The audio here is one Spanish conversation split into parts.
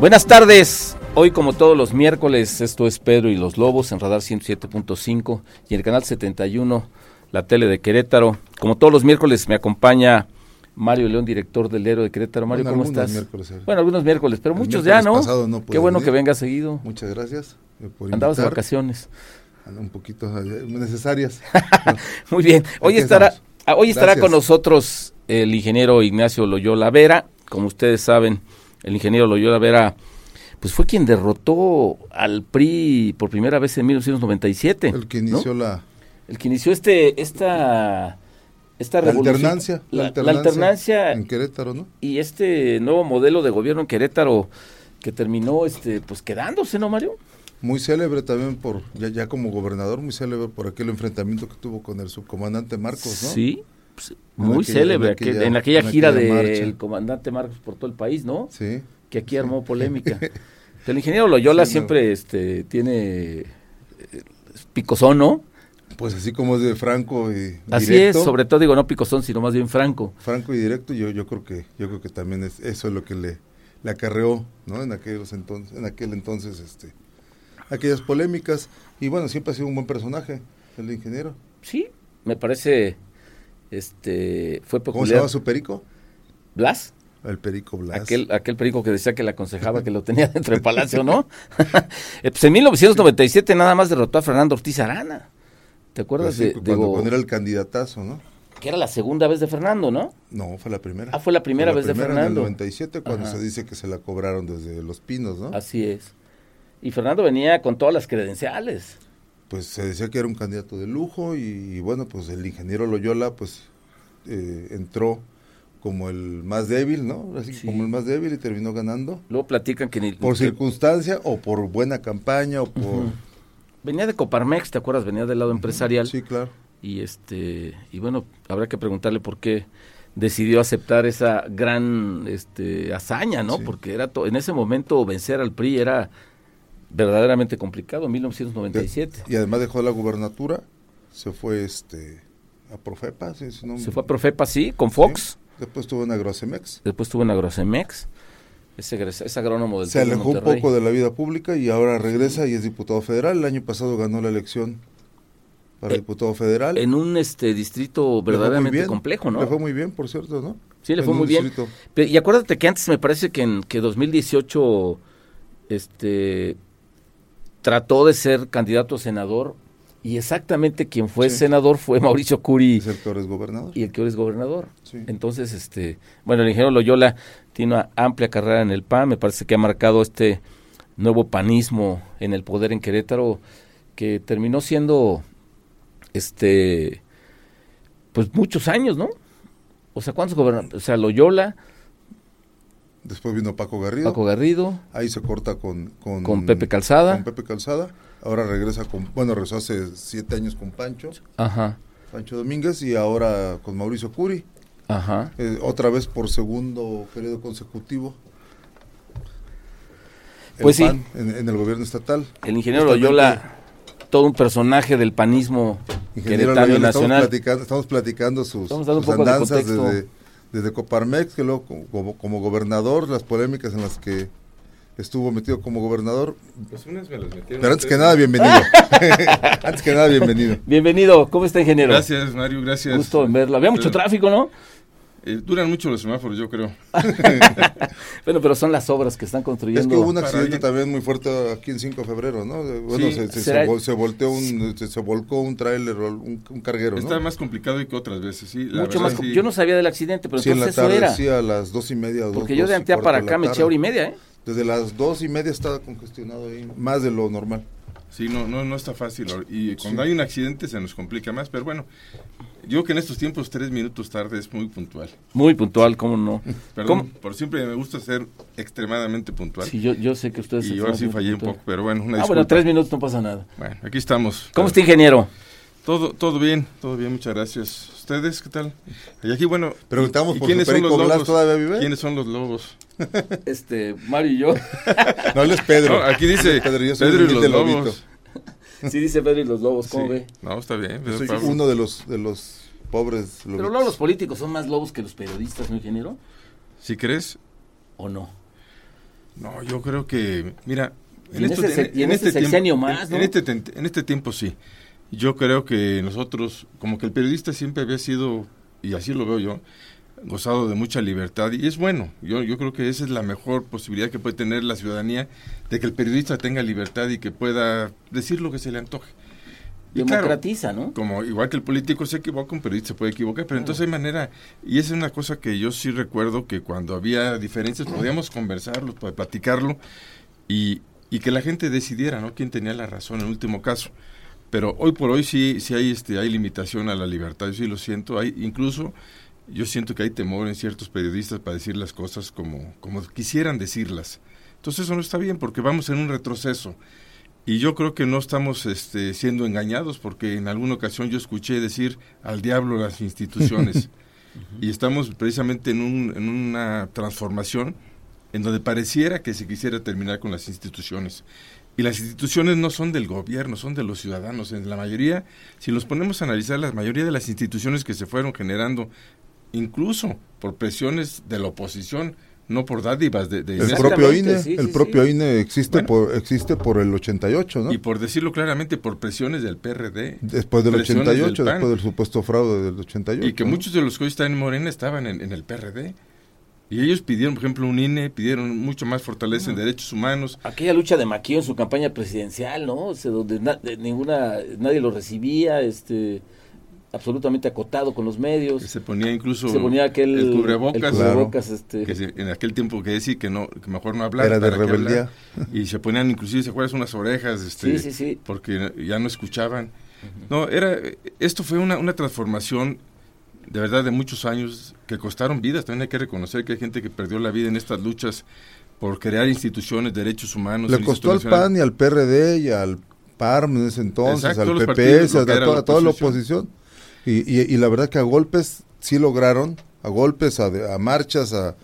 Buenas tardes. Hoy, como todos los miércoles, esto es Pedro y los Lobos en Radar 107.5 y en el canal 71, la tele de Querétaro. Como todos los miércoles, me acompaña Mario León, director del Héroe de Querétaro. Mario, Bueno, ¿cómo estás? miércoles, bueno, algunos miércoles, pero El muchos ya, ¿no? pasado Qué bueno venir. que vengas seguido. Muchas gracias eh, por Andabas de vacaciones. Un poquito eh, necesarias. Muy bien. Hoy Aquí estará, estamos. ah, hoy estará Gracias. con nosotros el ingeniero Ignacio Loyola Vera. Como ustedes saben, el ingeniero Loyola Vera pues fue quien derrotó al PRI por primera vez en 1997. El que ¿no? inició la, El que inició este, esta, esta la revolución. alternancia, La, la la alternancia alternancia en Querétaro, ¿no? y este nuevo modelo de gobierno en Querétaro que terminó este pues quedándose, ¿no, Mario? Muy célebre también por, ya, ya como gobernador, muy célebre por aquel enfrentamiento que tuvo con el subcomandante Marcos, ¿no? Sí, pues, muy aquella- célebre en aquel- aquella- en aquella, gira del comandante Marcos por todo el país, ¿no? Sí. Que aquí armó polémica. El ingeniero Loyola Sí, no. siempre este tiene eh, picosón, ¿no? Pues así como es de franco y Así directo, es, sobre todo digo no picosón, sino más bien franco. franco y directo, yo, yo creo que, yo creo que también es, eso es lo que le, le acarreó, ¿no? En aquellos entonces, en aquel entonces, este, aquellas polémicas, y bueno, siempre ha sido un buen personaje, el ingeniero. Sí, me parece este fue ¿Cómo se peculiar. llama su perico? Blas, El perico Blas. aquel aquel perico que decía que le aconsejaba que lo tenía dentro del palacio, ¿no? Eh, pues en 1997 nada más derrotó a Fernando Ortiz Arana. ¿Te acuerdas Pues sí, de, cuando, digo, cuando era el candidatazo, ¿no? que era la segunda vez de Fernando, ¿no? No, fue la primera. Ah, fue la primera vez de En el Fernando. 97 cuando Ajá. se dice que se la cobraron desde Los Pinos, ¿no? Así es. Y Fernando venía con todas las credenciales. Pues se decía que era un candidato de lujo y, y bueno, pues el ingeniero Loyola pues eh, entró como el más débil, ¿no? Así Sí. como el más débil y terminó ganando. Luego platican que ni Por que circunstancia o por buena campaña o por... Venía de Coparmex, ¿te acuerdas? Venía del lado empresarial. Sí, claro. Y este y bueno, habrá que preguntarle por qué decidió aceptar esa gran este hazaña, ¿no? Sí. Porque era to- en ese momento vencer al PRI era verdaderamente complicado, en 1997. Y además dejó la gubernatura, se fue este a Profepa, sí, si no- Se fue a Profepa, sí, con Fox. Después estuvo en Agrocemex. Después estuvo en Agrocemex. Ese agrónomo del Se de alejó un poco de la vida pública y ahora regresa y es diputado federal. El año pasado ganó la elección para Eh, diputado federal. En un este distrito verdaderamente bien, complejo, ¿no? Le fue muy bien, por cierto, ¿no? Sí, le En fue muy bien. Y acuérdate que antes me parece que en que 2018 este trató de ser candidato a senador y exactamente quien fue Sí. senador fue Mauricio Curi Es el que ahora es gobernador. y el que ahora es gobernador. Sí. Entonces, este, bueno, el ingeniero Loyola tiene una amplia carrera en el PAN, me parece que ha marcado este nuevo panismo en el poder en Querétaro que terminó siendo este pues muchos años, ¿no? O sea, ¿cuántos gobernadores? O sea, Loyola, Después vino Paco Garrido. Paco Garrido, Ahí se corta con, con, con Pepe Calzada. con Pepe Calzada. Ahora regresa con, bueno, regresó hace siete años con Pancho, Ajá, Pancho Domínguez, y ahora con Mauricio Curi. ajá. Eh, otra vez por segundo periodo consecutivo. El Pues sí. En, en el gobierno estatal. El ingeniero Justamente, Loyola, todo un personaje del panismo Ingeniero queretano Loyola, estamos nacional. platicando, estamos platicando sus, Estamos sus de andanzas contexto. desde, desde Coparmex, que luego como, como- gobernador, las polémicas en las que estuvo metido como gobernador. Pues unas me las metieron. Pero antes que nada, bienvenido. antes que nada, bienvenido. Bienvenido, ¿cómo está ingeniero? Gracias, Mario, gracias. Gusto en verlo. Había mucho tráfico, ¿no? Eh, duran mucho los semáforos, yo creo. Bueno, pero son las obras que están construyendo. Es que hubo un accidente también muy fuerte aquí en 5 de febrero, ¿no? De- Bueno, Sí. se, se, ¿Será- se vol- se volteó un, se, se volcó un tráiler, o un, un carguero, ¿no? Está más complicado que otras veces, sí. la Mucho verdad, más. sí. Yo no sabía del accidente, pero sí, en la entonces eso tarde, era. sí, a las dos y media o dos, Porque yo de antea para acá me eché tarde. hora y media, ¿eh? desde las dos y media estaba congestionado ahí, más de lo normal. Sí, no, no, no está fácil. Y cuando hay un accidente se nos complica más, pero bueno, yo que en estos tiempos tres minutos tarde es muy puntual. Muy puntual, ¿cómo no? Perdón, por siempre me gusta ser extremadamente puntual. Sí, yo, yo sé que ustedes... Y ahora sí fallé un poco, pero bueno, una Ah, bueno, tres minutos no pasa nada. Bueno, aquí estamos. ¿Cómo está, ingeniero? Todo, todo bien, todo bien, muchas gracias. ¿Ustedes qué tal? Y aquí, bueno, Preguntamos ¿y por quiénes son los lobos? ¿todavía vive? ¿Quiénes son los lobos? Este, Mario y yo. No, él es Pedro. No, aquí dice Pedro, yo soy Pedro y los humilde lobos. Sí, dice Pedro y los lobos, ¿cómo Sí. ve? No, está bien. Yo Pedro soy Pablo. uno de los, de los pobres Pero luego los políticos son más lobos que los periodistas, ¿no, ingeniero? ¿Sí crees? ¿O no? No, yo creo que, mira, Y en ese se- y en este, en este tiempo sí. Yo creo que nosotros, como que el periodista siempre había sido, y así lo veo yo, gozado de mucha libertad y es bueno. Yo, yo creo que esa es la mejor posibilidad que puede tener la ciudadanía de que el periodista tenga libertad y que pueda decir lo que se le antoje. Y claro, Democratiza, ¿no? como igual que el político se equivoca, un periodista se puede equivocar, pero entonces hay manera, y esa es una cosa que yo sí recuerdo que cuando había diferencias podíamos conversarlo, platicarlo y, y que la gente decidiera, ¿no? Quién tenía la razón en el último caso. Pero hoy por hoy sí, sí hay, este, hay limitación a la libertad, yo sí lo siento, hay incluso yo siento que hay temor en ciertos periodistas para decir las cosas como, como quisieran decirlas. Entonces eso no está bien porque vamos en un retroceso. Y yo creo que no estamos este, siendo engañados porque en alguna ocasión yo escuché decir al diablo las instituciones. y estamos precisamente en, un, en una transformación en donde pareciera que se quisiera terminar con las instituciones. Y las instituciones no son del gobierno, son de los ciudadanos. En la mayoría, si los ponemos a analizar, la mayoría de las instituciones que se fueron generando, incluso por presiones de la oposición, no por dádivas de, de El propio INE, sí, el sí, propio sí. INE existe Bueno. por existe por el 88, ¿no? Y por decirlo claramente, por presiones del PRD. Después del presiones 88, del PAN. después del supuesto fraude del 88. Y que ¿no? muchos de los que hoy están en Morena estaban en, en el PRD. Y ellos pidieron, por ejemplo, un INE, pidieron mucho más fortaleza en derechos humanos. Aquella lucha de Maquillo en su campaña presidencial, ¿no? O sea, donde na- de ninguna, nadie lo recibía, este, absolutamente acotado con los que medios. se ponía incluso se ponía aquel el cubrebocas. el Claro. cubrebocas, este, que se- en aquel tiempo que decía que no que mejor no hablar Era de rebeldía. hablar. y se ponían inclusive se acuerdas unas orejas este Sí, sí, sí. porque ya no escuchaban no era esto fue una, una transformación de verdad de muchos años que costaron vidas también hay que reconocer que hay gente que perdió la vida en estas luchas por crear instituciones derechos humanos Le costó al. PAN y al PRD y al PARM en ese entonces, Exacto, al los PP, partidos, lo a, que era to- la a toda la oposición. Y, y, y la verdad que a golpes sí lograron, a golpes, a, a marchas, a,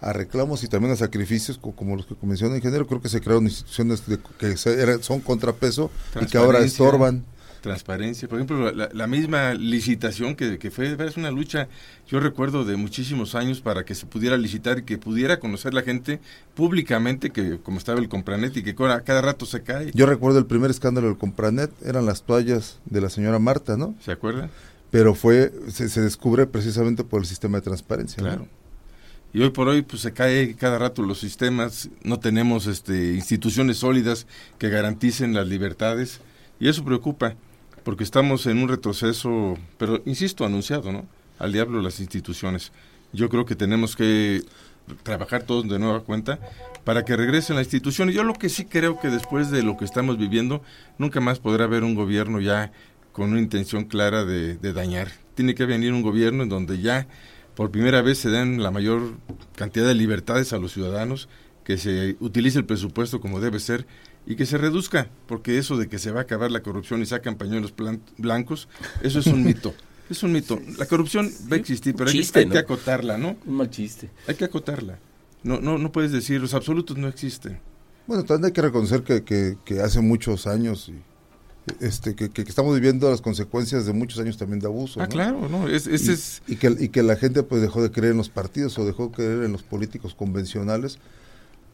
a reclamos y también a sacrificios, co- como los que menciona el ingeniero, creo que se crearon instituciones de- que se- son contrapeso y que ahora estorban. transparencia. Por ejemplo, la, la misma licitación que, que fue es una lucha, yo recuerdo de muchísimos años para que se pudiera licitar y que pudiera conocer la gente públicamente que como estaba el Compranet y que cada, cada rato se cae. Yo recuerdo el primer escándalo del Compranet, eran las toallas de la señora Marta, ¿no? ¿Se acuerdan? Pero fue, se, descubre precisamente por el sistema de transparencia. Claro. Y hoy por hoy pues se cae cada rato los sistemas, no tenemos este instituciones sólidas que garanticen las libertades y eso preocupa porque estamos en un retroceso, pero insisto, anunciado, ¿no? Al diablo las instituciones. Yo creo que tenemos que trabajar todos de nueva cuenta para que regresen las instituciones. Yo lo que sí creo que después de lo que estamos viviendo, nunca más podrá haber un gobierno ya con una intención clara de, de dañar. Tiene que venir un gobierno en donde ya por primera vez se den la mayor cantidad de libertades a los ciudadanos, que se utilice el presupuesto como debe ser y que se reduzca, porque eso de que se va a acabar la corrupción y sacan pañuelos plan- blancos, eso es un mito. Es un mito. La corrupción va a existir, pero hay, que- Chiste, hay que ¿no? acotarla, ¿no? un mal chiste. Hay que acotarla. No, no, no puedes decir, los absolutos no existen. Bueno, también hay que reconocer que, que, que hace muchos años y, este que, que estamos viviendo las consecuencias de muchos años también de abuso. Ah, ¿no? claro, no, es, y, es y que, y que la gente pues dejó de creer en los partidos o dejó de creer en los políticos convencionales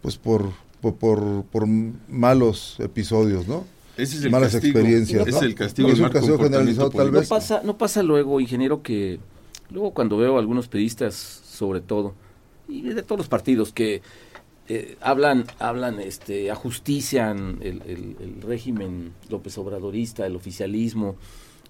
pues por, por, por, por malos episodios, ¿no? ese es el malas castigo. experiencias, Ese ¿no? es el castigo Es un castigo generalizado, tal No vez. político. pasa, no pasa luego, ingeniero, que luego cuando veo a algunos periodistas, sobre todo, y de todos los partidos que eh, hablan, hablan, este, ajustician el, el- el régimen López Obradorista, el oficialismo,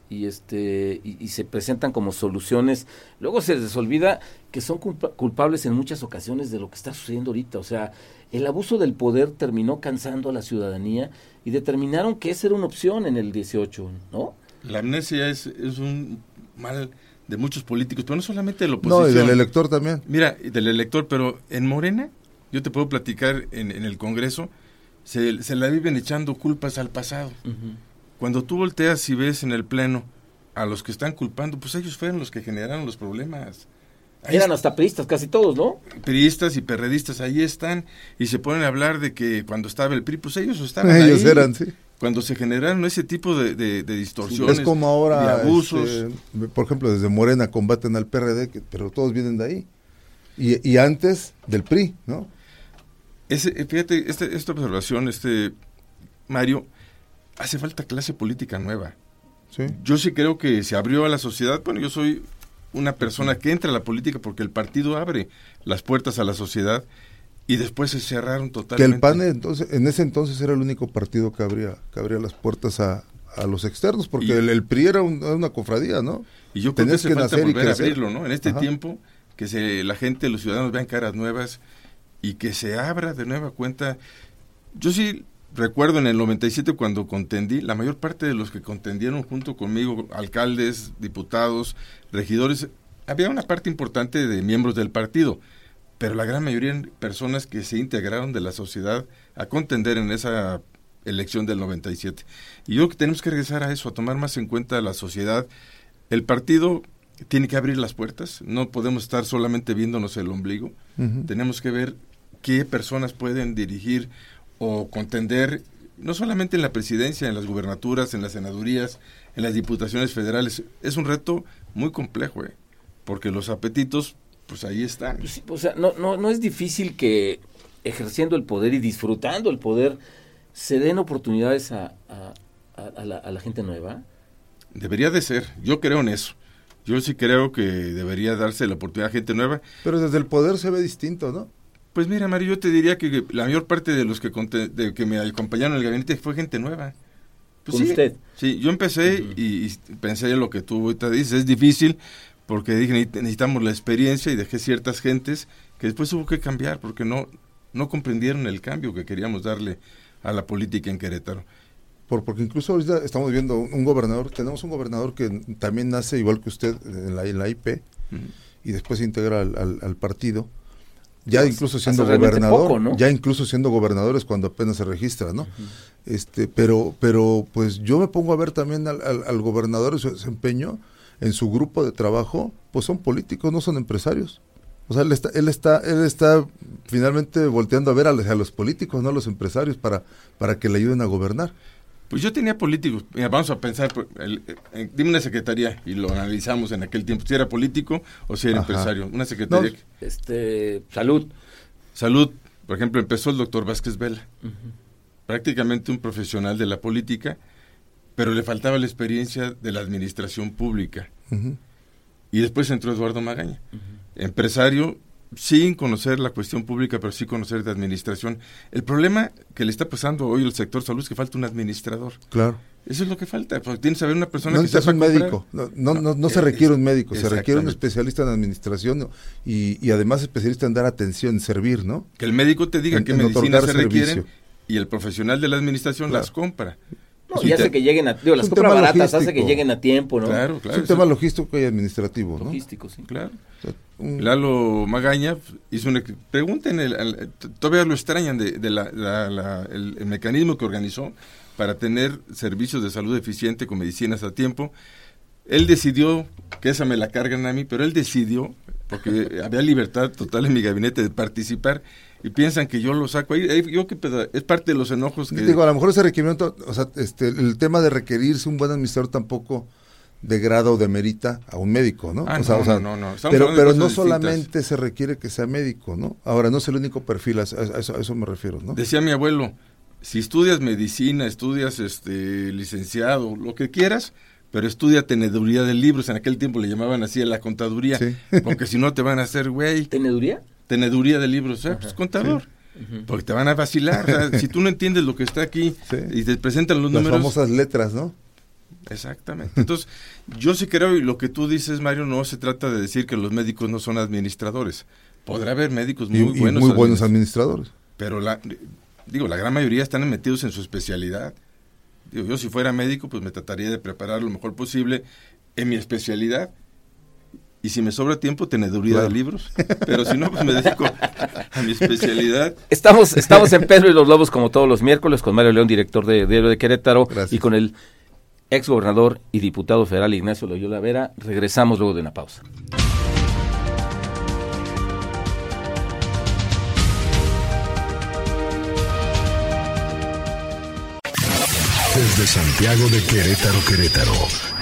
y este y, se presentan como soluciones. Luego se les olvida que son culpables en muchas ocasiones de lo que está sucediendo ahorita. O sea el abuso del poder terminó cansando a la ciudadanía y determinaron que esa era una opción en el 18 no la amnesia es, es un mal de muchos políticos pero no solamente de la oposición no y del elector también. Mira del elector pero en Morena yo te puedo platicar en, en el Congreso se, se, la viven echando culpas al pasado cuando tú volteas y ves en el pleno a los que están culpando, pues ellos fueron los que generaron los problemas. Eran hasta priistas casi todos, ¿no? Priistas y perredistas ahí están y se ponen a hablar de que cuando estaba el PRI, pues ellos estaban ellos eran, sí. Cuando se generaron ese tipo de, de, distorsiones, es como ahora, de abusos. Este, por ejemplo, desde Morena combaten al PRD, pero todos vienen de ahí. Y, y antes del PRI, ¿no? Ese, fíjate, este, esta observación, este Mario, hace falta clase política nueva. Yo sí creo que se abrió a la sociedad. Bueno, yo soy una persona que entra a la política porque el partido abre las puertas a la sociedad y después se cerraron totalmente. Que el PAN entonces, en ese entonces era el único partido que abría, que abría las puertas a, a los externos, porque el, PRI era, una cofradía, ¿no? Y yo creo que, que nacer y abrirlo, ¿no? En este tiempo, que se, la gente, los ciudadanos vean caras nuevas y que se abra de nueva cuenta. Yo sí recuerdo en el 97 cuando contendí, la mayor parte de los que contendieron junto conmigo, alcaldes, diputados, regidores, había una parte importante de miembros del partido, pero la gran mayoría eran personas que se integraron de la sociedad a contender en esa elección del 97. Y yo creo que tenemos que regresar a eso, a tomar más en cuenta la sociedad. El partido tiene que abrir las puertas, no podemos estar solamente viéndonos el ombligo, tenemos que ver qué personas pueden dirigir o contender no solamente en la presidencia, en las gubernaturas, en las senadurías, en las diputaciones federales. Es un reto muy complejo, ¿eh? porque los apetitos, pues ahí están. Pues o sea, no, no, no es difícil que ejerciendo el poder y disfrutando el poder se den oportunidades a, a, la, a la gente nueva. Debería de ser, yo creo en eso. Yo sí creo que debería darse la oportunidad a gente nueva. Pero desde el poder se ve distinto, ¿no? Pues mira, Mario, yo te diría que la mayor parte de los que, de, que me acompañaron en el gabinete fue gente nueva. Pues ¿Con usted? Sí, yo empecé y, pensé en lo que tú ahorita dices. Es difícil porque dije necesitamos la experiencia y dejé ciertas gentes que después hubo que cambiar porque no, no comprendieron el cambio que queríamos darle a la política en Querétaro. Por, porque incluso ahorita estamos viendo un gobernador, tenemos un gobernador que también nace igual que usted en la, en la IP y después se integra al partido ya incluso siendo gobernador, ya incluso siendo gobernadores cuando apenas se registra, ¿no? Este, pero, pero pues yo me pongo a ver también al, al, gobernador y su desempeño en su grupo de trabajo, pues son políticos, no son empresarios. O sea, él está, él está, él está finalmente volteando a ver a los, a los políticos, no a los empresarios, para, para que le ayuden a gobernar. Pues yo tenía políticos. vamos a pensar, pues, eh, dime una secretaría y lo analizamos en aquel tiempo. Si era político o si era empresario. Una secretaría. este, salud. Salud. Por ejemplo, empezó el doctor Vázquez Vela. Prácticamente un profesional de la política, pero le faltaba la experiencia de la administración pública. Y después entró Eduardo Magaña. Empresario, sin conocer la cuestión pública, pero sí conocer de administración. El problema que le está pasando hoy al sector salud es que falta un administrador. Claro. Eso es lo que falta, porque tiene que saber una persona no que sepa un médico, no, no, no, se requiere un médico, se requiere un especialista en administración y, y, además especialista en dar atención, en servir, ¿no? Que el médico te diga qué medicinas se requieren y el profesional de la administración las compra. No, y hace que lleguen a, digo, las compras baratas hace que lleguen a tiempo, ¿no? Claro, claro. Es un tema logístico y administrativo, ¿no? Logístico, sí. Claro. Lalo Magaña hizo una pregunta en el, todavía lo extrañan de, la, el, mecanismo que organizó para tener servicios de salud eficiente con medicinas a tiempo. Él decidió, que esa me la cargan a mí, pero él decidió, porque había libertad total en mi gabinete de participar, y piensan que yo lo saco ahí. Yo que es parte de los enojos que... Digo, a lo mejor ese requerimiento, o sea, este, el tema de requerirse un buen administrador tampoco de grado o de merita a un médico, ¿no? Ah, no, no, no, Pero, pero no solamente se requiere que sea médico, ¿no? Ahora, no es el único perfil, a, eso, a eso, me refiero, ¿no? Decía mi abuelo, si estudias medicina, estudias este licenciado, lo que quieras, pero estudia teneduría de libros, en aquel tiempo le llamaban así a la contaduría, porque si no te van a hacer güey. ¿Teneduría? Teneduría de libros, ¿eh? pues contador. Porque te van a vacilar. si tú no entiendes lo que está aquí y te presentan los números. Las famosas letras, ¿no? Exactamente. Entonces, yo sí creo, y lo que tú dices, Mario, no se trata de decir que los médicos no son administradores. Podrá haber médicos muy y, buenos. muy buenos administradores. Pero la, digo, la gran mayoría están metidos en su especialidad. Digo, yo si fuera médico, pues me trataría de preparar lo mejor posible en mi especialidad. Y si me sobra tiempo, teneduría claro. de libros. Pero si no, pues me dedico a mi especialidad. Estamos, estamos en Pedro y los Lobos como todos los miércoles con Mario León, director de Diario de Querétaro, Gracias. y con el ex gobernador y diputado federal Ignacio Loyola Vera. Regresamos luego de una pausa. Desde Santiago de Querétaro, Querétaro,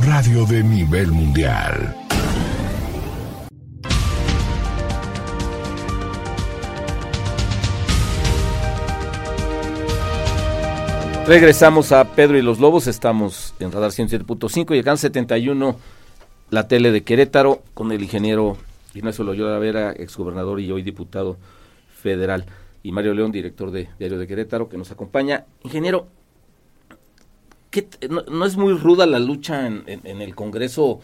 radio de nivel mundial. Regresamos a Pedro y los Lobos, estamos en Radar 107.5 y acá en 71 la tele de Querétaro con el ingeniero Ignacio Loyola Vera, exgobernador y hoy diputado federal, y Mario León, director de Diario de Querétaro, que nos acompaña. Ingeniero, ¿qué, no, no, es muy ruda la lucha en, en, en, el Congreso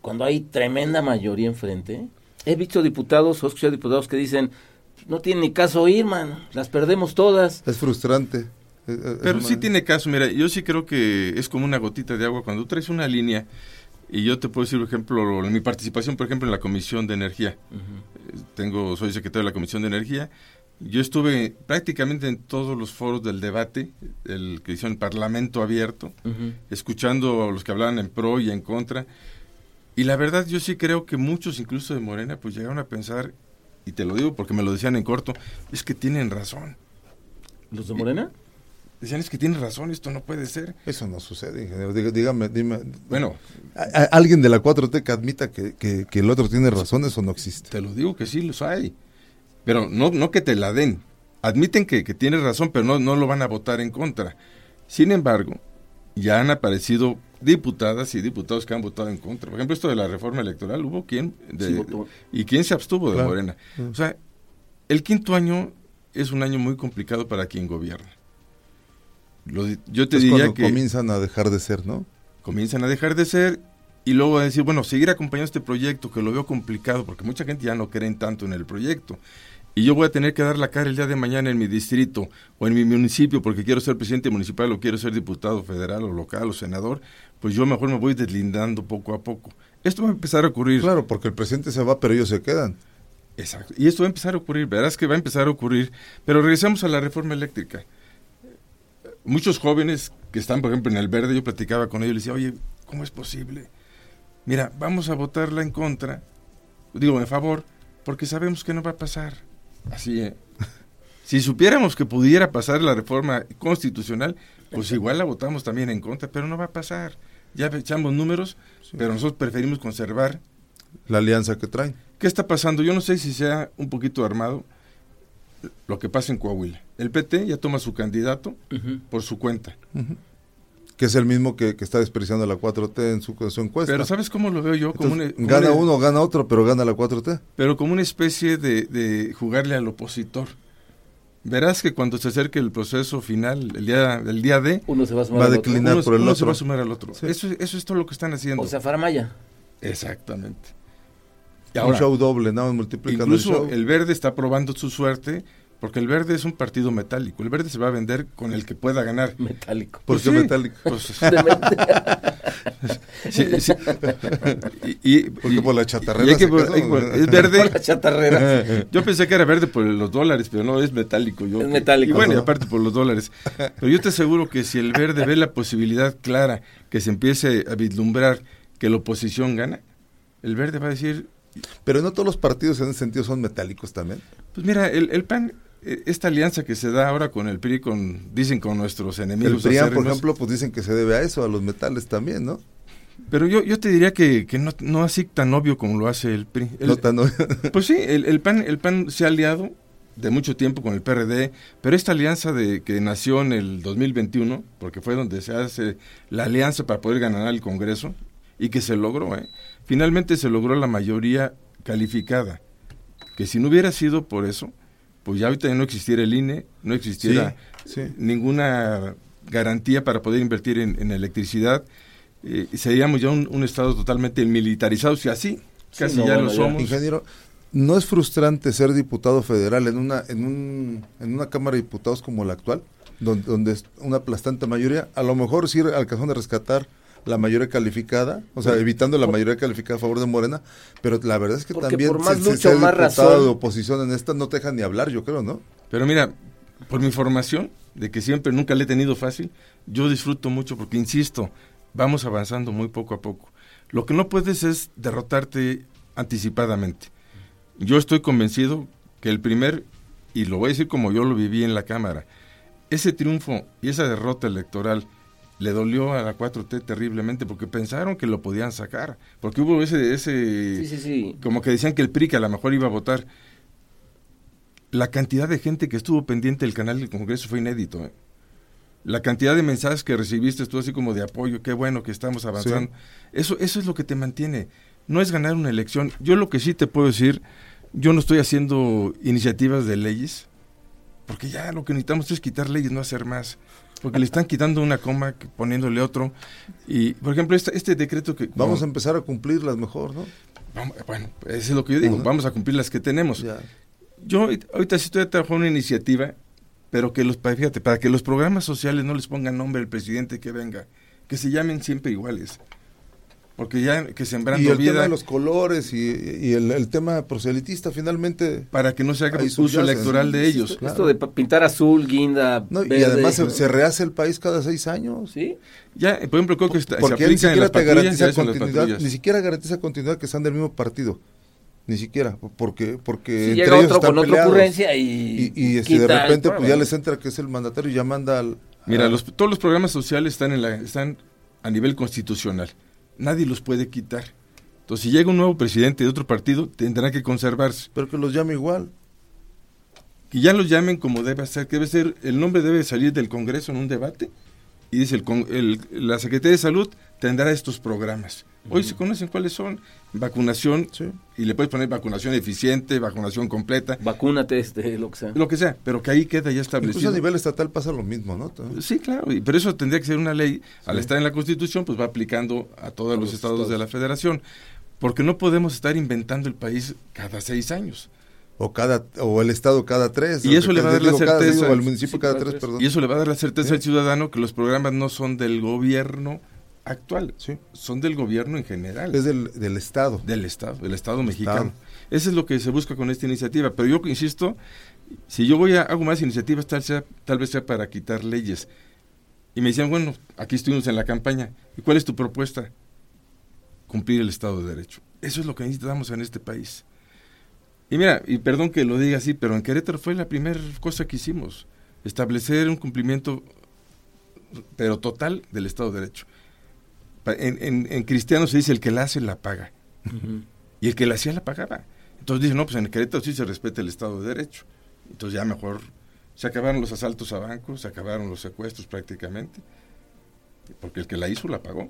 cuando hay tremenda mayoría enfrente? He visto diputados o he escuchado diputados que dicen, no tiene ni caso ir, man, las perdemos todas. Es frustrante. Pero sí tiene caso, mira, yo sí creo que es como una gotita de agua. Cuando traes una línea, y yo te puedo decir, por ejemplo, mi participación, por ejemplo, en la Comisión de Energía. Uh -huh. Tengo, soy secretario de la Comisión de Energía. Yo estuve prácticamente en todos los foros del debate, el que hicieron Parlamento Abierto, uh -huh. escuchando a los que hablaban en pro y en contra. Y la verdad, yo sí creo que muchos, incluso de Morena, pues llegaron a pensar, y te lo digo porque me lo decían en corto, es que tienen razón. ¿Los de Morena? Decían, es que tienes razón, esto no puede ser. Eso no sucede, ingeniero. Dígame, dime. Bueno. ¿a, a alguien de la 4T que admita que, que, que, el otro tiene razón, eso no existe. Te lo digo que sí los hay. Pero no, no que te la den. Admiten que, que tienes razón, pero no, no lo van a votar en contra. Sin embargo, ya han aparecido diputadas y diputados que han votado en contra. Por ejemplo, esto de la reforma electoral, hubo quien de, Sí, y quién se abstuvo de Claro. Morena. O sea, el quinto año es un año muy complicado para quien gobierna. Lo yo te es diría cuando que comienzan a dejar de ser, ¿no? comienzan a dejar de ser y luego a decir, bueno, seguir acompañando este proyecto que lo veo complicado porque mucha gente ya no creen tanto en el proyecto. Y yo voy a tener que dar la cara el día de mañana en mi distrito o en mi municipio porque quiero ser presidente municipal o quiero ser diputado federal o local o senador, pues yo mejor me voy deslindando poco a poco. Esto va a empezar a ocurrir. Claro, porque el presidente se va, pero ellos se quedan. Exacto. Y esto va a empezar a ocurrir, verás que va a empezar a ocurrir. Pero regresamos a la reforma eléctrica. Muchos jóvenes que están, por ejemplo, en el verde, yo platicaba con ellos y les decía, oye, ¿cómo es posible? Mira, vamos a votarla en contra, digo, en favor, porque sabemos que no va a pasar. Así, ¿eh? Si supiéramos que pudiera pasar la reforma constitucional, pues igual la votamos también en contra, pero no va a pasar. Ya echamos números, pero nosotros preferimos conservar La alianza que traen. ¿Qué está pasando? Yo no sé si sea un poquito armado lo que pasa en Coahuila. El PT ya toma su candidato por su cuenta. Que es el mismo que, que está despreciando a la 4T en su, en su encuesta. Pero ¿sabes cómo lo veo yo? Como Entonces, una, como gana una- uno, gana otro, pero gana la 4T. Pero como una especie de, de jugarle al opositor. Verás que cuando se acerque el proceso final, el día, el día D, Uno se va a sumar Va a al otro. declinar. uno, por el uno se otro. va a sumar al otro. Sí. Eso, eso es todo lo que están haciendo. O sea, Faramaya. Exactamente. Y un show doble, nada más multiplican Incluso el show. el verde está probando su suerte porque el verde es un partido metálico. El verde se va a vender con el que pueda ganar. Metálico. ¿Por Pues qué sí. metálico? Pues, sí, sí. Y, y- Porque y- por la chatarrera que- es Por verde. la chatarrera. Yo pensé que era verde por los dólares, pero no, es metálico. Yo, Es metálico. Y bueno, y aparte por los dólares. Pero yo te aseguro que si el verde ve la posibilidad clara que se empiece a vislumbrar que la oposición gana, el verde va a decir, Pero no todos los partidos en ese sentido son metálicos también. pues mira, el, el PAN, esta alianza que se da ahora con el PRI, con, dicen con nuestros El enemigos PRIAN, por acérrimos, ejemplo, pues dicen que se debe a eso, a los metales también, ¿no? Pero yo, yo te diría que, que no, no así tan obvio como lo hace el PRI. El- No tan- no- Pues sí, el, el PAN, el PAN se ha aliado de mucho tiempo con el PRD, pero esta alianza de que nació en el 2021, porque fue donde se hace la alianza para poder ganar el Congreso y que se logró, ¿eh? finalmente se logró la mayoría calificada, que si no hubiera sido por eso, pues ya ahorita ya no existiera el INE, no existiera Sí, sí. ninguna garantía para poder invertir en, en electricidad, eh, seríamos ya un, un estado totalmente militarizado, si así, casi no, ya bueno, lo somos. Ingeniero, ¿no es frustrante ser diputado federal en una, en un, en una Cámara de Diputados como la actual, donde, donde es una aplastante mayoría? A lo mejor sí alcanzaron a rescatar la mayoría calificada, o sea, evitando la mayoría calificada a favor de Morena, pero la verdad es que Porque también por más se- se- lucha o ser más razón- de oposición en esta no te dejan ni hablar, yo creo, ¿no? Pero mira, por mi formación, de que siempre nunca le he tenido fácil, yo disfruto mucho porque, insisto, vamos avanzando muy poco a poco. Lo que no puedes es derrotarte anticipadamente. Yo estoy convencido que el primer, y lo voy a decir como yo lo viví en la Cámara, ese triunfo y esa derrota electoral le dolió a la 4T terriblemente porque pensaron que lo podían sacar, porque hubo ese, ese Sí, sí, sí. como que decían que el PRI que a lo mejor iba a votar. La cantidad de gente que estuvo pendiente del canal del Congreso fue inédito. ¿eh? La cantidad de mensajes que recibiste tú así como de apoyo, qué bueno que estamos avanzando. Eso, eso es lo que te mantiene. No es ganar una elección. Yo lo que sí te puedo decir, yo no estoy haciendo iniciativas de leyes, porque ya lo que necesitamos es quitar leyes, no hacer más. Porque le están quitando una coma, poniéndole otro. Y, por ejemplo, este, este decreto que... Vamos a empezar a cumplirlas mejor, ¿no? Vamos- bueno, eso es lo que yo digo, vamos a cumplir las que tenemos. Ya. Yo ahorita- sí estoy trabajando una iniciativa, pero que los, fíjate, para que los programas sociales no les pongan nombre al presidente que venga, que se llamen siempre iguales. Porque ya que sembrando Y el tema vida, de los colores y, y el, el tema proselitista finalmente... para que no se haga uso electoral de ellos. claro. Esto de pintar azul, guinda, No, y verde, además se, ¿no? se rehace el país cada seis años. ¿Sí? Ya, por ejemplo, creo que está, se Porque él ni siquiera las te garantiza continuidad, ni siquiera garantiza continuidad que sean del mismo partido. Ni siquiera, porque porque Si entre llega ellos otro están con otra ocurrencia y, y, y este, de repente pues ya les entra que es el mandatario y ya manda al Mira, a- los, todos los programas sociales están, en la, están a nivel constitucional. Nadie los puede quitar. Entonces, si llega un nuevo presidente de otro partido, tendrá que conservarse. pero que los llame igual. que ya los llamen como debe ser, que debe ser, el nombre debe salir del Congreso en un debate y dice el, el- la Secretaría de Salud tendrá estos programas. Hoy se conocen cuáles son, vacunación, Sí. y le puedes poner vacunación eficiente, vacunación completa, Vacúnate, este, lo que sea. lo que sea, pero que ahí queda ya Incluso a establecido. nivel estatal pasa lo mismo, ¿no? Sí, claro, y- pero eso tendría que ser una ley, al estar en la Constitución, pues va aplicando a todos los los estados, estados. de la Federación, porque no podemos estar inventando el país cada seis años. O cada o el estado cada tres. Y o eso que le va a cada- dar la digo, cada- certeza. digo, el municipio Sí, cada cada tres, tres. perdón. Y eso le va a dar la certeza Sí. al ciudadano que los programas no son del gobierno actual, Sí. son del gobierno en general, Es del, del estado. del Estado, del Estado Estado. mexicano. Eso es lo que se busca con esta iniciativa. Pero yo insisto, si yo voy a hago más iniciativas, tal, sea, tal vez sea para quitar leyes. Y me decían, bueno, aquí estuvimos en la campaña. ¿Y cuál es tu propuesta? Cumplir el Estado de Derecho. Eso es lo que necesitamos en este país. Y mira, y perdón que lo diga así, pero en Querétaro fue la primera cosa que hicimos. Establecer un cumplimiento, pero total, del Estado de Derecho. En, en, en cristiano se dice el que la hace la paga. Y el que la hacía la pagaba. Entonces dicen, no, pues en Querétaro sí se respeta el Estado de Derecho. Entonces ya mejor se acabaron los asaltos a bancos, se acabaron los secuestros prácticamente. Porque el que la hizo la pagó.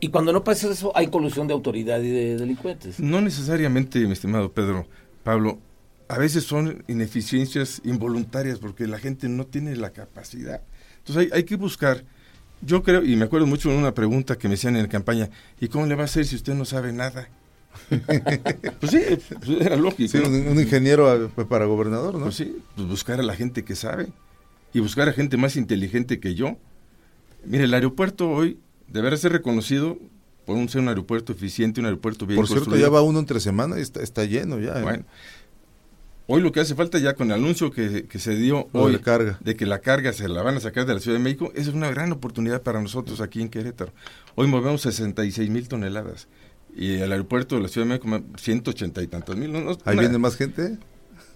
Y cuando no pasa eso, hay colusión de autoridad y de delincuentes. No necesariamente, mi estimado Pedro, Pablo, a veces son ineficiencias involuntarias porque la gente no tiene la capacidad. Entonces hay, hay que buscar, yo creo, y me acuerdo mucho de una pregunta que me hacían en la campaña, ¿y cómo le va a hacer si usted no sabe nada? pues sí, pues era lógico. Sí, ¿no? un, ingeniero a- para gobernador, ¿no? Pues sí, pues buscar a la gente que sabe y buscar a gente más inteligente que yo. Mire, el aeropuerto hoy deberá ser reconocido por un ser un aeropuerto eficiente, un aeropuerto bien Por cierto, construido. ya va uno entre semana y está, está lleno ya. ¿eh? Bueno, hoy lo que hace falta ya con el anuncio que, que se dio de hoy carga. de que la carga se la van a sacar de la Ciudad de México, esa es una gran oportunidad para nosotros aquí en Querétaro. Hoy movemos 66 mil toneladas y el aeropuerto de la Ciudad de México 180 y tantos mil. No, no, Ahí una- viene más gente.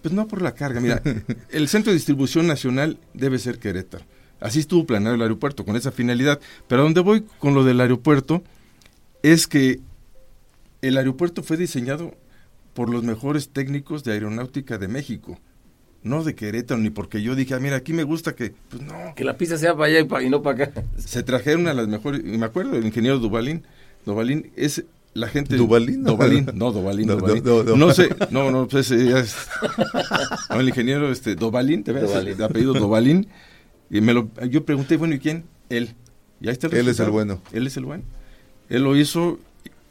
pues no por la carga, mira, el centro de distribución nacional debe ser Querétaro. Así estuvo planeado el aeropuerto con esa finalidad. Pero a donde voy con lo del aeropuerto, es que el aeropuerto fue diseñado por los mejores técnicos de aeronáutica de México, no de Querétaro, ni porque yo dije, ah, mira, aquí me gusta que, pues no. Que la pista sea para allá y, no para acá. Se trajeron a las mejores, y me acuerdo, el ingeniero Duvalín, Duvalín es la gente... ¿Duvalín? Duvalín, no, Duvalín, No, Duvalín. no, no, No, no. sé, no, no, pues ese ya es... No, el ingeniero, este, Dovalín, te ves, de apellido Dovalín, y me lo, yo pregunté, bueno, ¿y quién? Él. Y ahí está el Él es el bueno. Él es el bueno. Él lo hizo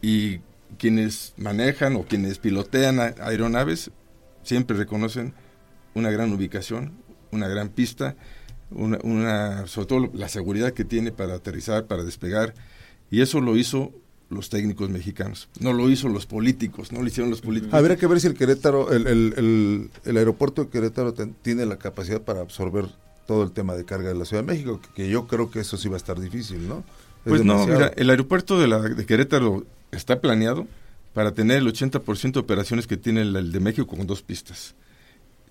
y quienes manejan o quienes pilotean aeronaves siempre reconocen una gran ubicación, una gran pista, una, una- sobre todo la seguridad que tiene para aterrizar, para despegar, y eso lo hizo los técnicos mexicanos, no lo hizo los políticos, no lo hicieron los políticos. Habría que ver si el Querétaro, el, el, el, el aeropuerto de Querétaro ten- tiene la capacidad para absorber todo el tema de carga de la Ciudad de México, que, que yo creo que eso sí va a estar difícil, ¿no? Es Pues no, mira, el aeropuerto de, la, de Querétaro está planeado para tener el 80% de operaciones que tiene el, el de México con dos pistas.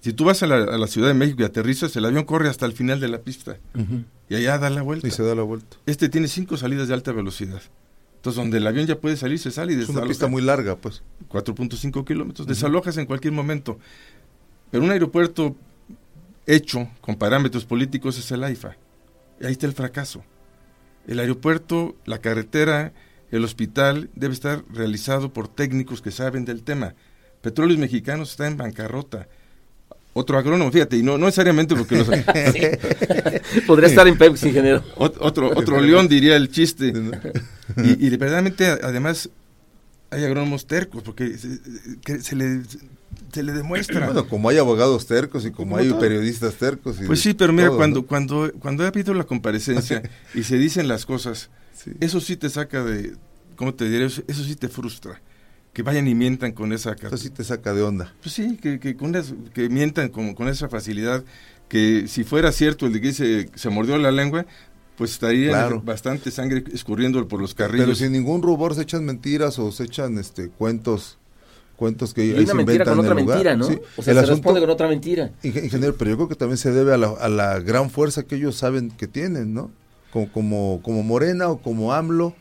Si tú vas a la, a la Ciudad de México y aterrizas, el avión corre hasta el final de la pista y allá da la vuelta. Y se da la vuelta. Este tiene cinco salidas de alta velocidad. Entonces, donde el avión ya puede salir, se sale y Es una pista muy larga, pues. 4.5 kilómetros. Desalojas en cualquier momento. Pero un aeropuerto hecho con parámetros políticos es el AIFA. Y ahí está el fracaso. El aeropuerto, la carretera, el hospital debe estar realizado por técnicos que saben del tema. Petróleos Mexicanos está en bancarrota. Otro agrónomo, fíjate, y no, no necesariamente porque los, Podría estar en Pepsi, ingeniero. Ot- otro, otro león diría el chiste. Y, y de verdaderamente, además, hay agrónomos tercos, porque se, que se le, se le demuestra. Bueno, como hay abogados tercos y como, Como hay todo. periodistas tercos. Y pues sí, pero mira, todo, cuando, ¿no? cuando, cuando ha habido la comparecencia y se dicen las cosas, Sí. eso sí te saca de, ¿cómo te diré? Eso, eso sí te frustra. Que vayan y mientan con esa... Eso sí te saca de onda. Pues sí, que, que, con es- que mientan con, con esa facilidad, que si fuera cierto el de que se, se mordió la lengua, pues estaría Claro. bastante sangre escurriendo por los Pero carriles. sin ningún rubor se echan mentiras o se echan este cuentos cuentos que Y ahí una se mentira inventan con en otra el lugar. mentira, ¿no? Sí. O sea, El se asunto- responde con otra mentira. Inge- Ingeniero, pero yo creo que también se debe a la, a la gran fuerza que ellos saben que tienen, ¿no? Como, como, como Morena o como AMLO,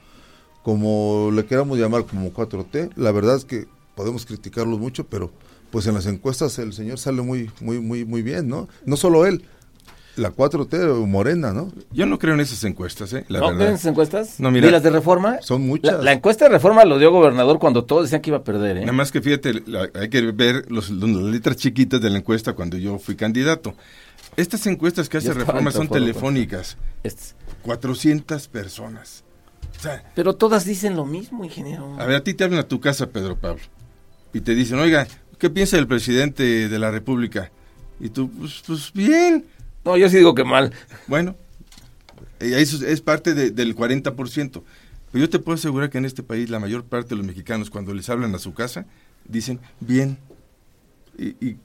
como le queramos llamar, como 4T. La verdad es que podemos criticarlos mucho, pero pues en las encuestas el señor sale muy, muy, muy, muy bien, ¿no? No solo él, la 4T o Morena, ¿no? Yo no creo en esas encuestas, ¿eh? La ¿No ven esas encuestas? No, mira. ¿Y las de reforma? Son muchas. la encuesta de reforma lo dio gobernador cuando todos decían que iba a perder, ¿eh? Nada más que fíjate, la- hay que ver los, los- las letras chiquitas de la encuesta cuando yo fui candidato. Estas encuestas que hace Reforma son telefónicas. Este- 400 personas. O sea, Pero todas dicen lo mismo, ingeniero. a ver, a ti te hablan a tu casa, Pedro Pablo, y te dicen, oiga, ¿qué piensa el presidente de la República? Y tú, pues, pues bien. No, yo sí digo que mal. Bueno, y eso es parte de- del 40%. Pero yo te puedo asegurar que en este país la mayor parte de los mexicanos, cuando les hablan a su casa, dicen, bien. Y, y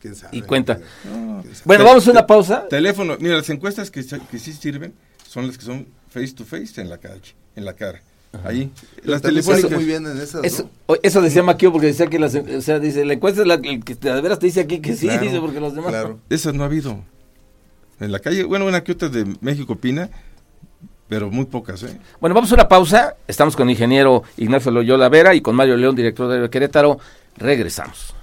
¿Quién sabe? Y cuenta. no, Bueno, vamos a una pausa. Teléfono, mira, las encuestas que, que sí sirven son las que son face to face en la calle, en la cara. Ahí. Las telefónicas. muy bien en esas, Eso, ¿no? o- eso decía Maquio porque decía que las, o sea, dice, la encuesta es la el que de veras te dice aquí que sí, Claro, dice, porque los demás Claro. Esas no ha habido. En la calle, bueno, una que otra de México opina, pero muy pocas, ¿eh? Bueno, vamos a una pausa. Estamos con el ingeniero Ignacio Loyola Vera y con Mario León, director de Querétaro. Regresamos.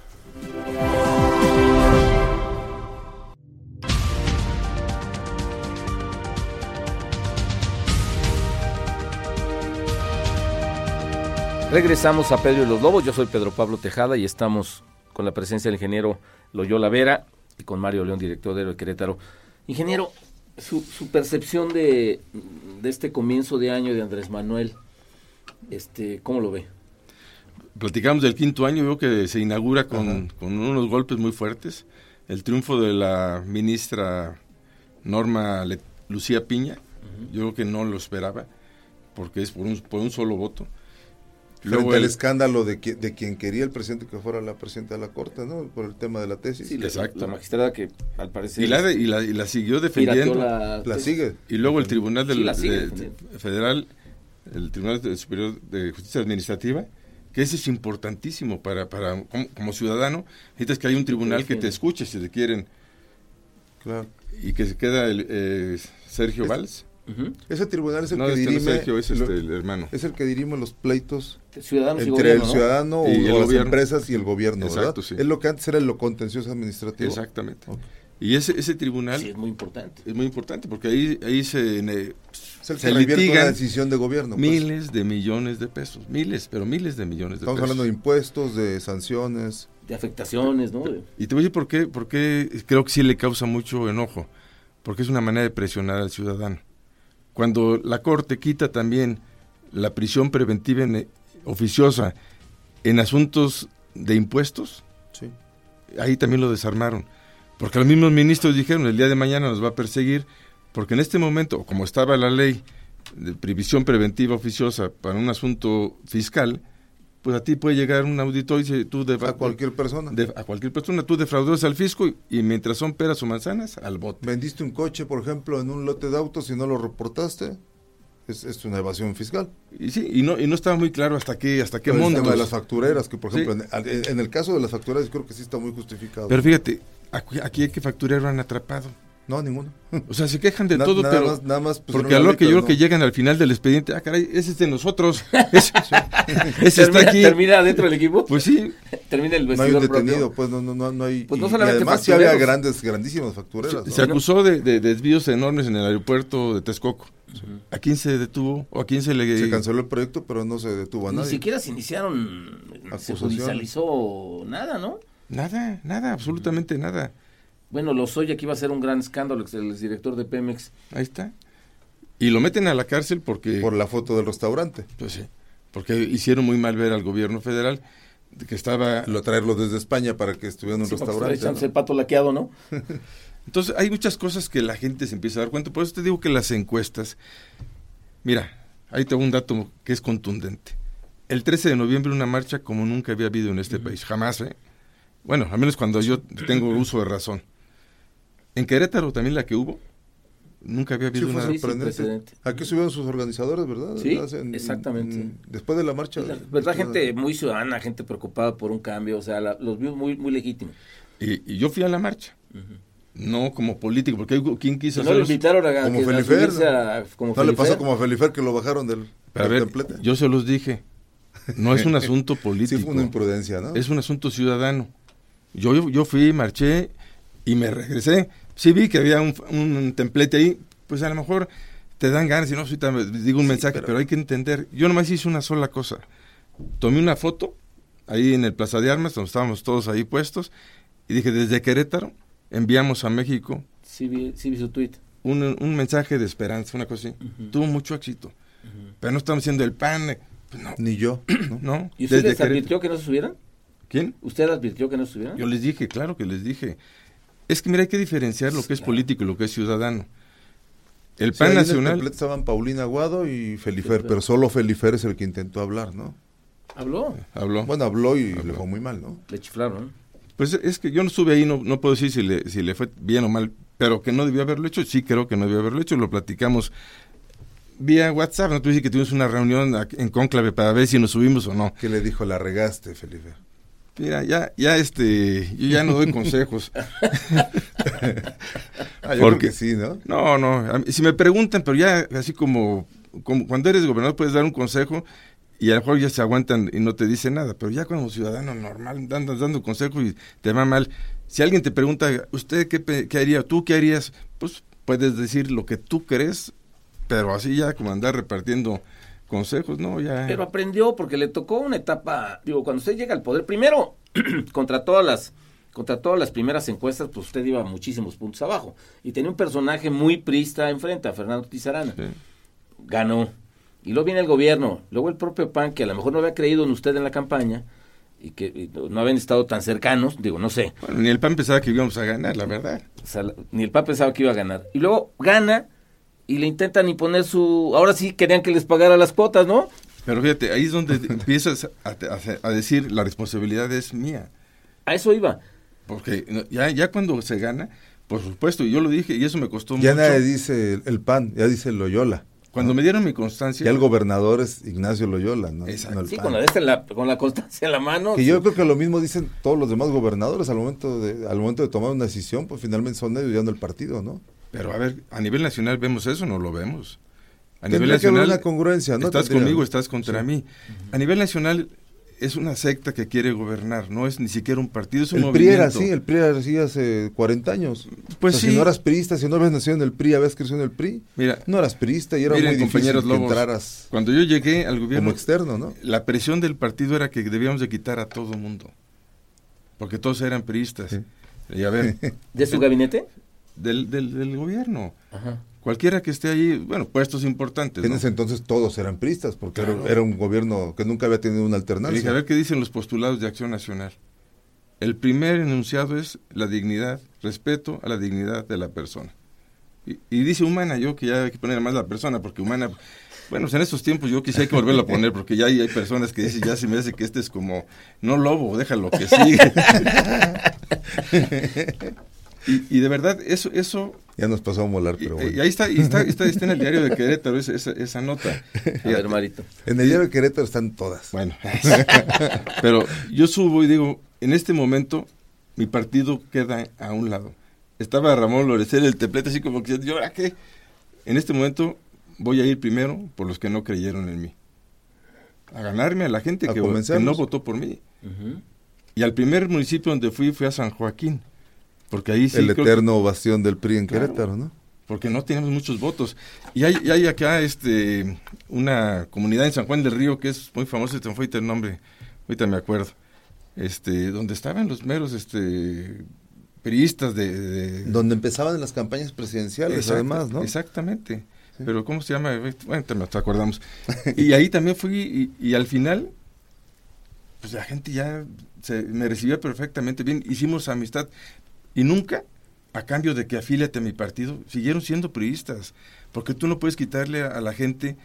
Regresamos a Pedro y los Lobos. Yo soy Pedro Pablo Tejada y estamos con la presencia del ingeniero Loyola Vera y con Mario León, director de Querétaro. Ingeniero, su, su percepción de, de este comienzo de año de Andrés Manuel, este, ¿cómo lo ve? Platicamos del quinto año, veo que se inaugura con, con unos golpes muy fuertes. El triunfo de la ministra Norma Le- Lucía Piña, yo creo que no lo esperaba, porque es por un, por un solo voto. Frente al el- escándalo de, qui- de quien quería el presidente que fuera la presidenta de la Corte, ¿no? Por el tema de la tesis. Sí, la- Exacto. La, magistrada que al parecer y, la, y, la, y la siguió defendiendo. la, La sigue. Y luego el Tribunal del, Sí, la sigue de- defendiendo. Federal, el Tribunal de- Superior de Justicia Administrativa, que ese es importantísimo para, para como, como ciudadano, necesitas que haya un tribunal que te escuche si te quieren Claro. y que se queda el, eh, Sergio Es- Valls. Ese tribunal es el No, que este dirime Sergio, es lo- este, el hermano. es el que dirime los pleitos Ciudadanos y entre gobierno, el ¿no? ciudadano Y o, el las gobierno. empresas y el gobierno, Exacto, ¿verdad? sí. Es lo que antes era lo contencioso administrativo. Exactamente. Y ese, ese tribunal Sí, es muy importante. es muy importante porque ahí, ahí se, se litigan decisión de gobierno. pues. miles de millones de pesos. Miles, pero miles de millones de Estamos pesos. hablando de impuestos, de sanciones. De afectaciones, ¿no? Y te voy a decir por qué, por qué creo que sí le causa mucho enojo. Porque es una manera de presionar al ciudadano. Cuando la Corte quita también la prisión preventiva en- oficiosa en asuntos de impuestos, Sí. ahí también lo desarmaron. Porque los mismos ministros dijeron, el día de mañana nos va a perseguir, porque en este momento, como estaba la ley de previsión preventiva oficiosa para un asunto fiscal, pues a ti puede llegar un auditor y dice, tú A cualquier persona. de- a cualquier persona, tú defraudas al fisco y, y mientras son peras o manzanas, al bote. Vendiste un coche, por ejemplo, en un lote de autos y no lo reportaste. Es, es una evasión fiscal. Y sí, y no, y no estaba muy claro hasta qué, hasta qué Pero el tema de las factureras, que por Sí. ejemplo, en, en el caso de las factureras creo que sí está muy justificado. Pero fíjate, aquí, aquí hay que facturero han atrapado. no, ninguno. O sea, se quejan de Na- todo, nada pero... más, nada más Porque pusieron a lo que yo creo letras, que ¿no? llegan al final del expediente, ah, caray, ese es de nosotros. Ese, ese está ¿Termina, aquí. termina dentro del equipo? Pues sí, termina el No hay vestidor un detenido, propio. pues no, no, no, no hay. Pues no y- y solamente además sí había grandes, grandísimas factureras. se, ¿no? se acusó de, de desvíos enormes en el aeropuerto de Texcoco. ¿A quién se detuvo? ¿O a quién se le...? Se canceló el proyecto, pero no se detuvo a Ni nadie. siquiera se iniciaron, se judicializó nada, ¿no? Nada, nada, absolutamente nada. Bueno, Lozoya que iba a ser un gran escándalo, el director de Pemex. Ahí está. Y lo meten a la cárcel porque... Por la foto del restaurante. Pues sí, porque hicieron muy mal ver al gobierno federal de que estaba... Lo traerlo desde España para que estuviera en un Sí, porque restaurante. echándose ¿no? el pato laqueado, ¿no? Entonces, hay muchas cosas que la gente se empieza a dar cuenta. Por eso te digo que las encuestas. Mira, ahí tengo un dato que es contundente. El 13 de noviembre, una marcha como nunca había habido en este país. Jamás, ¿eh? Bueno, al menos cuando yo tengo uso de razón. En Querétaro también la que hubo, nunca había habido una. sorprendente. Aquí subieron sus organizadores, ¿verdad? Sí, en- exactamente. en- después de la marcha. La verdad, gente muy ciudadana, gente preocupada por un cambio, o sea, la- los vimos muy, muy legítimos. Y, y yo fui a la marcha. No como político, porque hay quien quiso No invitaron a, Como que- Felifer, ¿no? a- como No le pasó como a Felifer que lo bajaron del, a del ver, templete. yo se los dije. No es un asunto Sí, político. fue una imprudencia, ¿no? Es un asunto ciudadano. Yo, yo, yo fui, marché y me regresé. Sí vi que había un, un templete ahí, pues a lo mejor te dan ganas y no me- digo un Sí, mensaje, pero- pero... hay que entender. Yo nomás hice una sola cosa. Tomé una foto ahí en el Plaza de Armas, donde estábamos todos ahí puestos, y dije, desde Querétaro enviamos a México Sí vi, sí vi su tweet. un, un mensaje de esperanza, una cosa así. Tuvo mucho éxito. Pero no estamos haciendo el pan, eh, pues no, Ni yo. ¿no? no. ¿Y usted desde les Querétaro. advirtió que no se subieran? ¿Quién? ¿Usted advirtió que no se subieran? Yo les dije, claro que les dije. Es que mira, hay que diferenciar lo que es político y lo que es ciudadano. El Sí, PAN ahí en el nacional, estaban Paulina Aguado y Felifer, Felifer. pero solo Felifer es el que intentó hablar, ¿no? Habló. habló. Bueno, habló y Habló. le fue muy mal, ¿no? Le chiflaron. Pues es que yo no estuve ahí, no, no puedo decir si le, si le fue bien o mal, pero que no debió haberlo hecho, sí creo que no debió haberlo hecho, lo platicamos vía WhatsApp, no tú dices que tuvimos una reunión en Cónclave para ver si nos subimos o no. Que le dijo, la regaste, Felifer. Mira, ya, ya este, yo ya no doy consejos. Ah, yo Porque- creo que sí, ¿no? No, no, mí- si me preguntan, pero ya así como, como cuando eres gobernador puedes dar un consejo y a lo mejor ya se aguantan y no te dicen nada, pero ya como ciudadano normal andas dando consejo y te va mal. Si alguien te pregunta, ¿usted qué, qué haría? ¿Tú qué harías? Pues puedes decir lo que tú crees, pero así ya como andar repartiendo consejos, ¿no? Ya... Pero aprendió porque le tocó una etapa, digo, cuando usted llega al poder, primero, contra todas las contra todas las primeras encuestas, pues usted iba muchísimos puntos abajo. Y tenía un personaje muy prista enfrente, a Fernando Tizarana. Sí. Ganó. Y luego viene el gobierno, luego el propio PAN, que a lo mejor no había creído en usted en la campaña, y que y no habían estado tan cercanos, digo, no sé, Bueno, ni el PAN pensaba que íbamos a ganar, la verdad. o sea, la- ni el PAN pensaba que iba a ganar. Y luego gana y le intentan imponer su... Ahora sí querían que les pagara las cuotas, ¿no? Pero fíjate, ahí es donde empiezas a, a- a decir la responsabilidad es mía. A eso iba. Porque ya, ya cuando se gana, por supuesto, y yo lo dije y eso me costó Ya mucho. nadie dice el, el PAN, ya dice Loyola. Cuando me dieron mi constancia, Ya el gobernador es Ignacio Loyola, ¿no? Exacto. Sí, con la, de esta en la, con la constancia en la mano. Que yo creo que lo mismo dicen todos los demás gobernadores al momento de al momento de tomar una decisión, pues finalmente son ellos ya no el partido, ¿no? Pero a ver, a nivel nacional vemos eso, no lo vemos. A nivel nacional una congruencia, ¿no? Estás conmigo, estás contra mí. A nivel nacional es una secta que quiere gobernar, no es ni siquiera un partido, es un el movimiento. PRI era así, el PRI era así hace 40 años. Pues sí. Si no eras priista, si no habías nacido en el PRI, habías crecido en el PRI, Mira, no eras priista y era miren, muy difícil compañeros que Lobos, entraras Cuando yo llegué al gobierno, como externo, ¿no? la presión del partido era que debíamos de quitar a todo mundo, porque todos eran priistas. Sí. Y a ver, ¿De su gabinete? del, del, del gobierno, Ajá. Cualquiera que esté ahí, bueno, puestos importantes. En ¿no? ese entonces todos eran priistas, porque era- Claro. era, un gobierno que nunca había tenido una alternancia. dije, a ver qué dicen los postulados de Acción Nacional. El primer enunciado es la dignidad, respeto a la dignidad de la persona. Y, y dice humana, yo que ya hay que poner más la persona, porque humana, bueno, pues en estos tiempos yo quisiera que volverlo a poner, porque ya hay, hay personas que dicen, ya se me hace que este es como, no lobo, déjalo que sigue. y, y de verdad, eso, eso Ya nos pasó a molar, y, pero y bueno. ahí está, y está, está, está en el diario de Querétaro esa, esa, esa nota. A ver, Marito. En el diario de Querétaro están todas. Bueno, pero yo subo y digo, en este momento mi partido queda a un lado. Estaba Ramón Lorecer, el teplete, así como que, ¿y ahora qué? En este momento voy a ir primero por los que no creyeron en mí. A ganarme a la gente A que, no votó por mí. Y al primer municipio donde fui fue a San Joaquín. Porque ahí sí el que- eterno bastión del PRI en Claro. Querétaro, ¿no? porque no tenemos muchos votos. Y hay, y hay acá este una comunidad en San Juan del Río que es muy famosa, me fue el nombre, ahorita me acuerdo, este, donde estaban los meros este periodistas de, de- Donde empezaban las campañas presidenciales, Exacto, además, ¿no? Exactamente. Sí. Pero ¿cómo se llama? Bueno, te, acordamos. y ahí también fui y, y al final, pues la gente ya se, me recibió perfectamente bien. Hicimos amistad y nunca, a cambio de que afíliate a mi partido, siguieron siendo priistas. Porque tú no puedes quitarle a, a la gente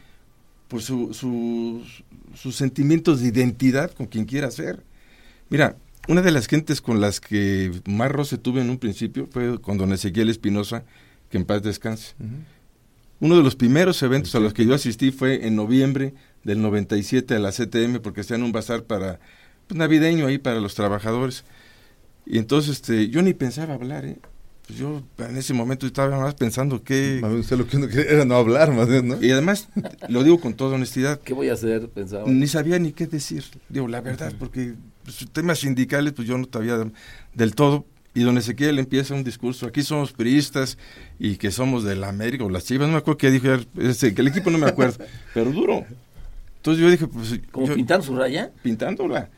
pues su, sus- sus sentimientos de identidad con quien quiera ser. Mira, una de las gentes con las que más roce tuve en un principio fue con don Ezequiel Espinosa, que en paz descanse. Uno de los primeros eventos a los que yo asistí fue en noviembre del 97 a la CTM, porque hacían un bazar para pues, navideño ahí para los trabajadores. Y entonces este, yo ni pensaba hablar, ¿eh? Pues yo en ese momento estaba más pensando que... Más bien usted lo que uno quería era no hablar, más bien, ¿no? Y además, lo digo con toda honestidad, ¿Qué voy a hacer? Pensaba. ni sabía ni qué decir, digo la verdad, porque pues, temas sindicales pues yo no sabía del todo. Y don Ezequiel empieza un discurso, aquí somos periodistas y que somos de la América o las Chivas, no me acuerdo qué dijo, que el equipo no me acuerdo, pero duro. Entonces yo dije, pues ¿Como yo- pintar su raya? pintándola.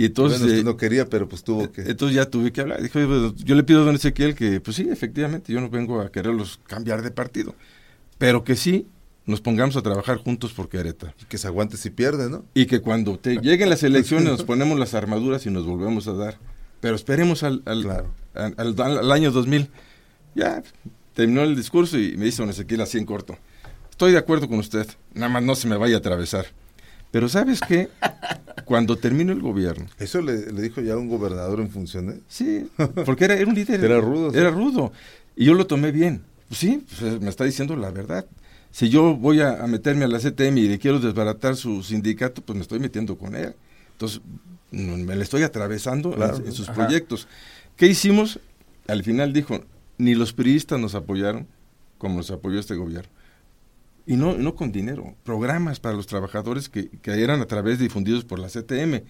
Y entonces, Bueno, usted eh, no quería, pero pues tuvo que... entonces ya tuve que hablar. Dije, "Oye, pues, yo le pido a don Ezequiel que, pues sí, efectivamente, yo no vengo a quererlos cambiar de partido, pero que sí nos pongamos a trabajar juntos por Querétaro. que se aguante si pierde, ¿no? Y que cuando te lleguen las elecciones nos ponemos las armaduras y nos volvemos a dar. Pero esperemos al, al, Claro. al, al- al año 2000. Ya terminó el discurso y me dice don Ezequiel así en corto. Estoy de acuerdo con usted, nada más no se me vaya a atravesar. Pero ¿sabes qué? Cuando termino el gobierno, Eso le, le dijo ya un gobernador en funciones. sí, porque era, era un líder. Era rudo, sí. Era rudo. Y yo lo tomé bien. Pues sí, pues, me está diciendo la verdad. Si yo voy a, a meterme a la CTM y le quiero desbaratar su sindicato, pues me estoy metiendo con él. Entonces, no, me le estoy atravesando en- sus Ajá. proyectos. ¿Qué hicimos? Al final dijo, ni los priistas nos apoyaron como nos apoyó este gobierno. Y no, no con dinero, programas para los trabajadores que, que eran a través de difundidos por la CTM.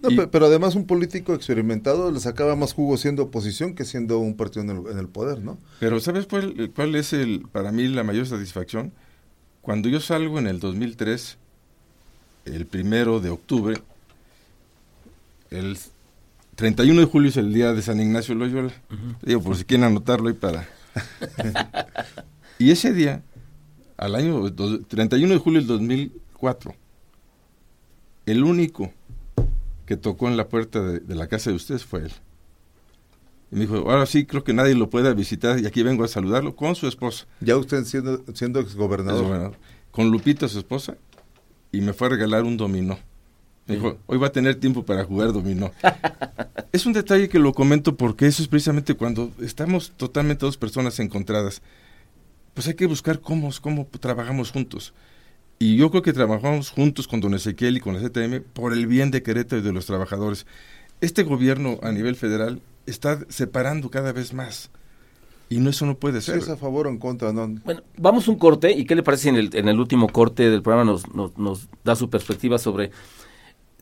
No, Y- pe- pero además un político experimentado le sacaba más jugo siendo oposición que siendo un partido en el, en el poder, ¿no? Pero ¿sabes cuál, cuál es el, para mí la mayor satisfacción? Cuando yo salgo en el 2003, el primero de octubre, el 31 de julio es el día de San Ignacio Loyola. Digo, por si quieren anotarlo ahí para... y ese día, al año dos- 31 de julio del 2004, el único que tocó en la puerta de, de la casa de ustedes fue él. Y me dijo, ahora sí, creo que nadie lo pueda visitar y aquí vengo a saludarlo con su esposa. Ya usted siendo, siendo exgobernador. Gobernador, Con Lupita, su esposa, y me fue a regalar un dominó. Me dijo, hoy va a tener tiempo para jugar dominó. es un detalle que lo comento porque eso es precisamente cuando estamos totalmente dos personas encontradas. Pues hay que buscar cómo, cómo trabajamos juntos. Y yo creo que trabajamos juntos con don Ezequiel y con la CTM por el bien de Querétaro y de los trabajadores. Este gobierno a nivel federal está separando cada vez más. Y no, eso no puede ser. es a favor o en contra, no. Bueno, vamos a un corte. ¿Y qué le parece si en el, en el último corte del programa nos, nos, nos da su perspectiva sobre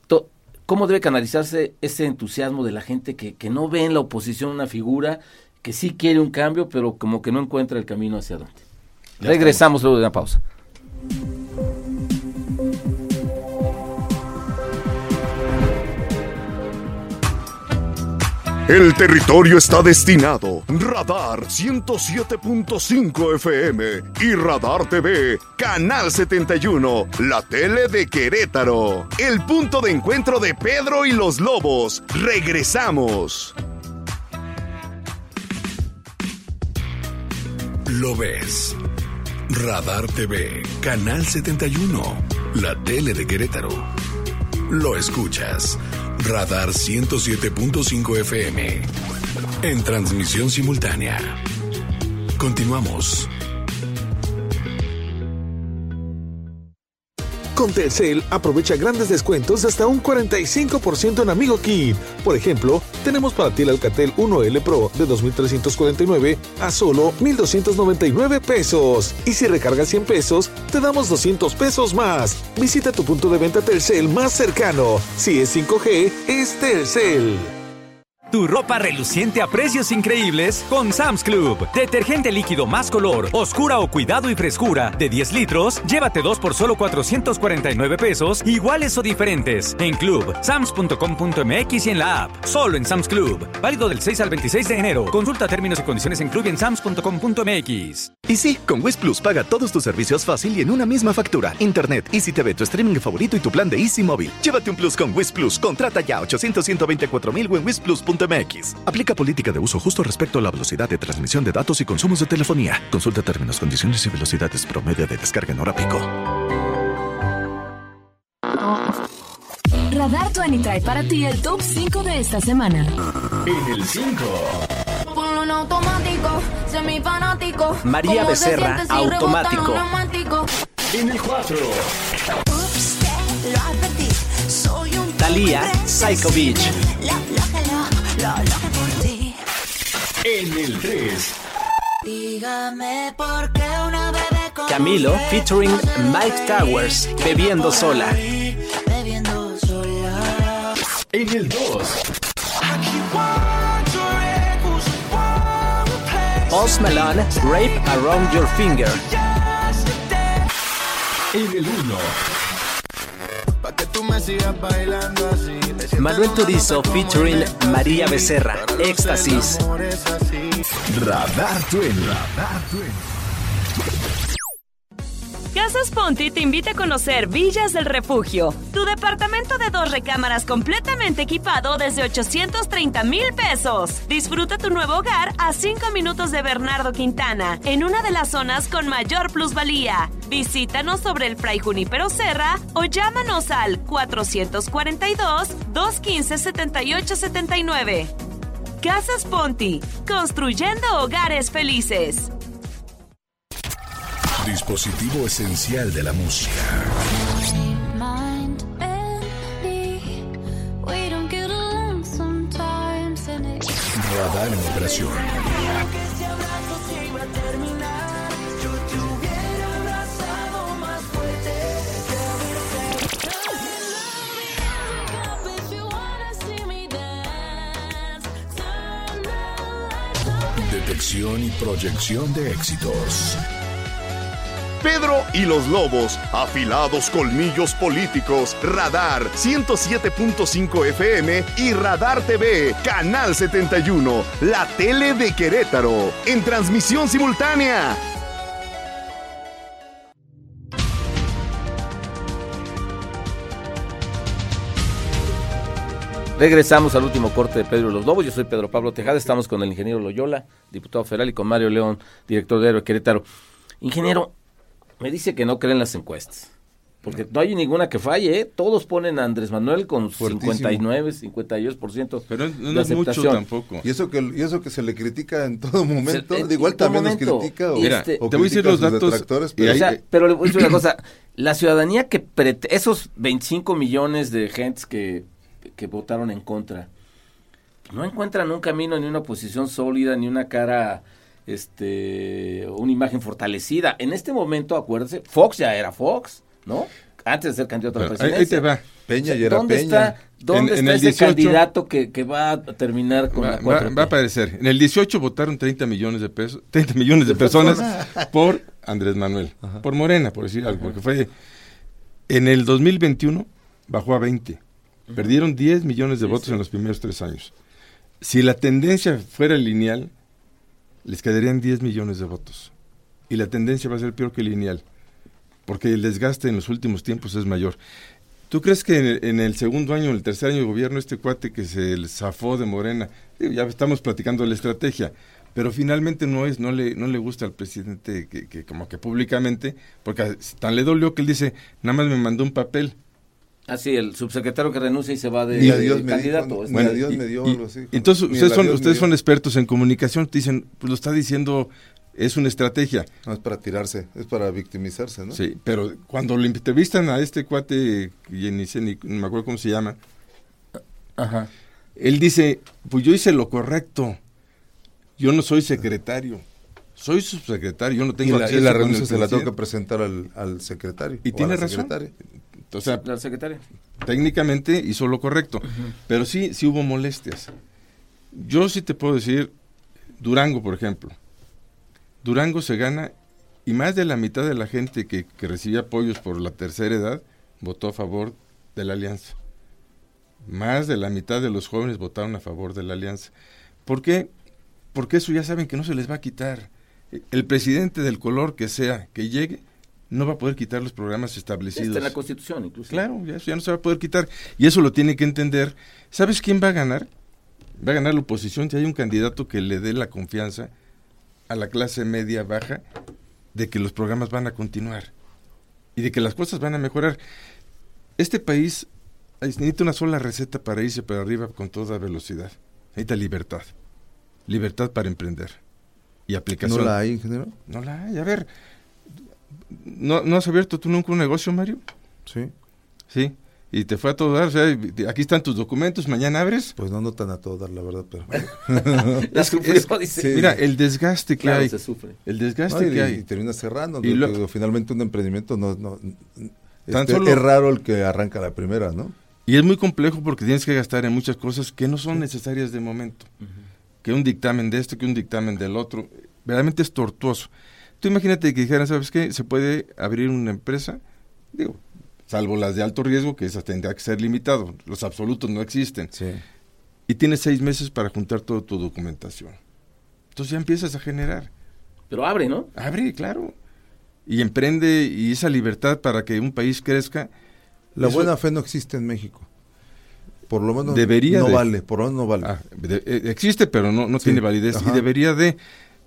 to- cómo debe canalizarse ese entusiasmo de la gente que, que no ve en la oposición una figura que sí quiere un cambio, pero como que no encuentra el camino hacia Regresamos luego de una pausa. El territorio está destinado. Radar 107.5 FM y Radar TV, Canal 71, la tele de Querétaro. El punto de encuentro de Pedro y los Lobos. Regresamos. Lo ves. Radar TV, Canal 71, la tele de Querétaro. Lo escuchas. Radar 107.5 FM. En transmisión simultánea. Continuamos. Con Telcel, aprovecha grandes descuentos de hasta un 45% en Amigo Kit. Por ejemplo, tenemos para ti el Alcatel 1L Pro de 2.349 a solo 1.299 pesos. Y si recargas 100 pesos, te damos 200 pesos más. Visita tu punto de venta Telcel más cercano. Si es 5G, es Telcel. Tu ropa reluciente a precios increíbles con Sam's Club. Detergente líquido más color, oscura o cuidado y frescura de 10 litros, llévate dos por solo 449 pesos, iguales o diferentes. En Club, sams.com.mx y en la app. Solo en Sam's Club. Válido del 6 al 26 de enero. Consulta términos y condiciones en club en sams.com.mx. Y sí, con Wish Plus paga todos tus servicios fácil y en una misma factura. Internet, Easy TV, tu streaming favorito y tu plan de Easy Móvil. Llévate un Plus con Wish Plus. Contrata ya 800 124 mil en wishplus.mx. Aplica política de uso justo respecto a la velocidad de transmisión de datos y consumos de telefonía. Consulta términos, condiciones y velocidades promedio de descarga en hora pico. Radar 20 trae para ti el top 5 de esta semana. En el 5. Ponlo en automático, semifanático. María ¿Cómo se Becerra, automático. En el 4. Ups, te lo advertí, soy un Thalía, Psycho Beach. Lo, lo que lo, lo, lo que por ti. En el 3. Dígame por qué una bebé como Camilo, usted featuring no Mike Towers, Bebiendo Sola. ahí, Bebiendo sola. En el 2. Post Malone, Rape Around Your Finger. En el 1. Manuel Turizo, featuring María Becerra, Éxtasis. Radar 20. Radar 20. Casas Ponti te invita a conocer Villas del Refugio, tu departamento de dos recámaras completamente equipado desde 830 mil pesos. Disfruta tu nuevo hogar a 5 minutos de Bernardo Quintana, en una de las zonas con mayor plusvalía. Visítanos sobre el Fray Junípero Serra o llámanos al 442-215-7879. Casas Ponti, construyendo hogares felices. Dispositivo esencial de la música. Radar en operación. Detección y proyección de éxitos. Pedro y los Lobos, afilados colmillos políticos, Radar 107.5 FM y Radar TV, Canal 71, la tele de Querétaro, en transmisión simultánea. Regresamos al último corte de Pedro y los Lobos. Yo soy Pedro Pablo Tejada. Estamos con el ingeniero Loyola, diputado federal, y con Mario León, director de Aero Querétaro. Ingeniero, me dice que no creen las encuestas. Porque no hay ninguna que falle, ¿eh? Todos ponen a Andrés Manuel con Fuertísimo. 59, 52% Pero no es mucho tampoco. Y eso que y eso que se le critica en todo momento, Se- en igual también momento. nos critica o, Mira, o te voy a decir los datos, pero O pero le voy a decir una cosa, la ciudadanía que prete- esos 25 millones de gentes que, que votaron en contra, no encuentran un camino ni una posición sólida ni una cara este una imagen fortalecida. En este momento, acuérdese, Fox ya era Fox, ¿no? Antes de ser candidato a la presidencia. ahí te va. Peña y era ¿Dónde Peña. está, dónde En- en está el ese 18 candidato que, que va a terminar con Va, la va- 4T? va a aparecer. En el 18 votaron 30 millones de pesos, 30 millones de personas por Andrés Manuel, por Morena, por decir algo, porque fue en el 2021 bajó a 20. Perdieron 10 millones de votos en los primeros tres años. Si la tendencia fuera lineal, les quedarían 10 millones de votos. Y la tendencia va a ser peor que lineal, porque el desgaste en los últimos tiempos es mayor. ¿Tú crees que en el, segundo año, en el tercer año de gobierno, este cuate que se zafó de Morena, ya estamos platicando la estrategia, pero finalmente no es, no le, no le gusta al presidente que, que como que públicamente, porque tan le dolió que él dice, nada más me mandó un papel. Ah, sí, el subsecretario que renuncia y se va de, Ni candidato. dijo, ni a Bueno, Dios y- me dio y- algo así. Entonces, ustedes, a son, ustedes expertos en comunicación, te dicen, pues lo está diciendo, es una estrategia. No es para tirarse, es para victimizarse, ¿no? Sí, pero cuando le entrevistan a este cuate, que ni sé, ni, no me acuerdo cómo se llama, Ajá. él dice, pues yo hice lo correcto, yo no soy secretario, soy subsecretario, yo no Y tengo la, y acceso la con el renuncia se la tengo que presidente". presentar al, al secretario. Y tiene la razón. Secretaria. O sea, La secretaria. técnicamente hizo lo correcto, pero sí, sí hubo molestias. Yo sí te puedo decir, Durango, por ejemplo, Durango se gana y más de la mitad de la gente que, que recibía apoyos por la tercera edad votó a favor de la alianza. Más de la mitad de los jóvenes votaron a favor de la alianza. ¿Por qué? Porque eso ya saben que no se les va a quitar. El presidente del color que sea que llegue no va a poder quitar los programas establecidos. Está en la Constitución, incluso. Claro, ya, eso ya no se va a poder quitar. Y eso lo tiene que entender. ¿Sabes quién va a ganar? Va a ganar la oposición si hay un candidato que le dé la confianza a la clase media baja de que los programas van a continuar y de que las cosas van a mejorar. Este país necesita una sola receta para irse para arriba con toda velocidad. Necesita libertad. Libertad para emprender. Y aplicación. ¿No la hay, ingeniero? No la hay. A ver, ¿no, ¿no has abierto tú nunca un negocio, Mario? Sí. Sí. Y te fue a todo dar. O sea, y- aquí están tus documentos, mañana abres. Pues no, no tan a todo dar, la verdad, pero... La Es es-. Sí. Mira, el desgaste que Claro, hay. se sufre. El No, desgaste y, que y hay. termina cerrando. Y lo- Digo, finalmente un emprendimiento no... no Tan este, solo- Es raro el que arranca la primera, ¿no? Y es muy complejo porque tienes que gastar en muchas cosas que no son necesarias de momento. Que un dictamen de esto, que un dictamen del otro. Realmente es tortuoso. Tú imagínate que dijeran, ¿sabes qué? Se puede abrir una empresa, digo, salvo las de alto riesgo, que esas tendrá que ser limitado. Los absolutos no existen. Sí. Y tienes seis meses para juntar toda tu documentación. Entonces ya empiezas a generar. Pero abre, ¿no? Abre, claro. Y emprende y esa libertad para que un país crezca. La eso- buena fe no existe en México. Por lo menos Debería no de. vale, por lo menos no vale. Ah, de- eh, existe, pero no, no Sí, tiene validez. ajá. Y debería de...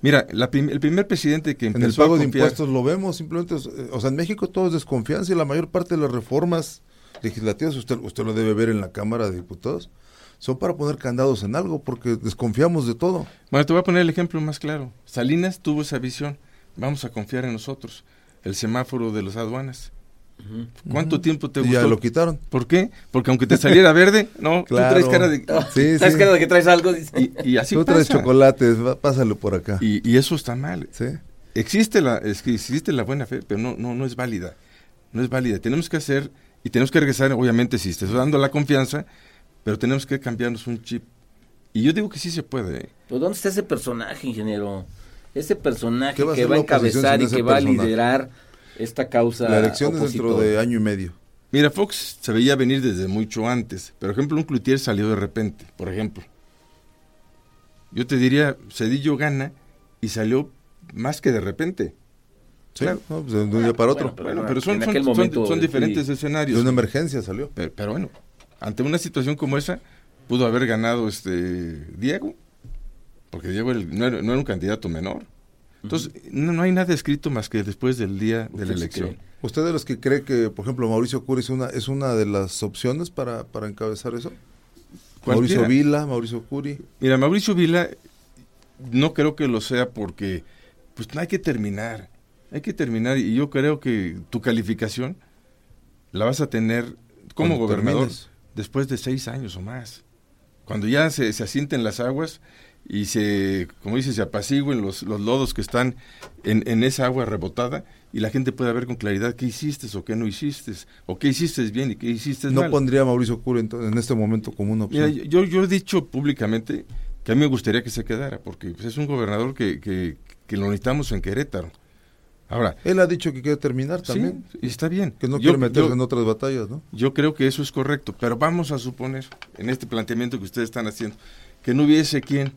Mira, la prim- el primer presidente que en empezó el pago a de impuestos lo vemos, simplemente, eh, o sea, en México todo es desconfianza y la mayor parte de las reformas legislativas, usted, usted lo debe ver en la Cámara de Diputados, son para poner candados en algo porque desconfiamos de todo. Bueno, te voy a poner el ejemplo más claro. Salinas tuvo esa visión. Vamos a confiar en nosotros. El semáforo de las aduanas. ¿Cuánto tiempo te gustó? ya lo quitaron. ¿Por qué? Porque aunque te saliera verde, no, Claro. tú traes cara de... Sí, ¿Sabes sí. qué de que traes algo? Y, y así Tú traes pasa. chocolates, va- pásalo por acá. Y, y eso está mal. Sí. Existe la, es que existe la buena fe, pero no, no, no es válida. No es válida. Tenemos que hacer, y tenemos que regresar, obviamente, si te estoy dando la confianza, pero tenemos que cambiarnos un chip. Y yo digo que sí se puede. ¿eh? ¿Pero dónde está ese personaje, ingeniero? Ese personaje ¿Qué va a que va a encabezar y que va a liderar esta causa La elección es dentro de año y medio. Mira, Fox se veía venir desde mucho antes. Por ejemplo, un Cloutier salió de repente, por ejemplo. Yo te diría, Cedillo gana y salió más que de repente. Sí, Claro. no, pues de un día para otro. Bueno, Bueno, pero son, sí. diferentes de escenarios. una emergencia salió. Pero, pero bueno, ante una situación como esa, pudo haber ganado este Diego, porque Diego era el- no, era, no era un candidato menor. Entonces, no, no hay nada escrito más que después del día de ¿Usted la elección. ¿Usted de los que cree que, por ejemplo, Mauricio Curi es una, es una de las opciones para, para encabezar eso? Mauricio Vila, Mauricio Curi. Mira, Mauricio Vila, no creo que lo sea porque, pues no hay que terminar, hay que terminar y yo creo que tu calificación la vas a tener como gobernador termines. después de seis años o más, cuando ya se, se asienten las aguas y se, como dice, se apacigüen los, los lodos que están en, en esa agua rebotada y la gente pueda ver con claridad qué hiciste o qué no hiciste, o qué hiciste bien y qué hiciste No mal. pondría a Mauricio Cura en, en este momento como una opción. Mira, yo, yo he dicho públicamente que a mí me gustaría que se quedara, porque pues, es un gobernador que, que, que lo necesitamos en Querétaro. Ahora, Él ha dicho que quiere terminar sí, también. y está bien. Que no Yo- quiere meterse yo- en otras batallas, ¿no? Yo creo que eso es correcto, pero vamos a suponer, en este planteamiento que ustedes están haciendo, que no hubiese quien,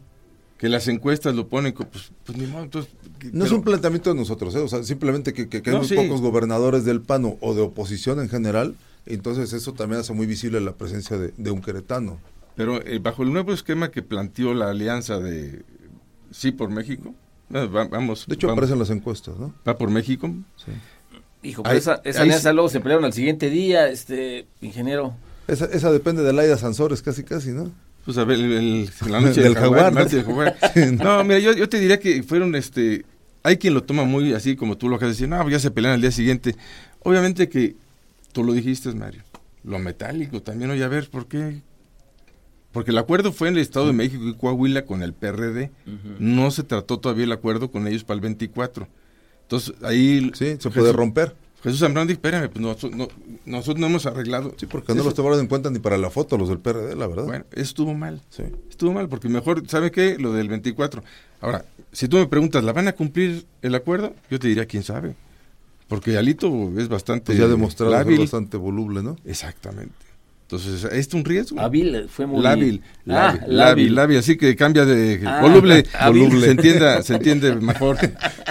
que las encuestas lo ponen, pues, pues ni modo, entonces... que- No es un planteamiento de nosotros, ¿eh? o sea, simplemente que, que, que hay muy sí. pocos gobernadores del PAN o, de oposición en general, entonces eso también hace muy visible la presencia de, de un queretano. Pero eh, bajo el nuevo esquema que planteó la alianza de Sí por México, no, va- vamos... De hecho, vamos- aparecen las encuestas, ¿no? Va por México, Sí. Hijo, Ahí- esa, esa ahí alianza sí. luego se pelearon al siguiente día, este ingeniero. Esa, esa depende de Laida Sansores, casi, casi, ¿no? Pues a ver, el, el- la noche Del del jaguar. ¿no? mira, yo, yo te diría que fueron, este, hay quien lo toma muy así como tú lo acabas de decir, no, pues ya se pelean al día siguiente. Obviamente que tú lo dijiste, Mario, lo metálico también, oye, a ver, ¿por qué? Porque el acuerdo fue en el Estado de México y Coahuila con el PRD. No se trató todavía el acuerdo con ellos para el 24. Entonces, ahí... Sí, se Jesús- puede romper. Jesús Zambrano espérame, pues nosotros no, nosotros no hemos arreglado. Sí, porque no Eso- los tomaron en cuenta ni para la foto los del PRD, la verdad. bueno, estuvo mal. Sí. Estuvo mal, porque mejor, ¿sabe qué? Lo del 24. Ahora, si tú me preguntas, ¿la van a cumplir el acuerdo? Yo te diría, ¿quién sabe? Porque Alito es bastante Pues ya ha demostrado ser lábil. bastante voluble, ¿no? Exactamente. Entonces, ¿es un riesgo? Hábil, fue muy... Lábil, Ah, lábil, lábil, lábil, así que cambia de Ah, voluble, hábil. voluble, se entienda, se entiende mejor.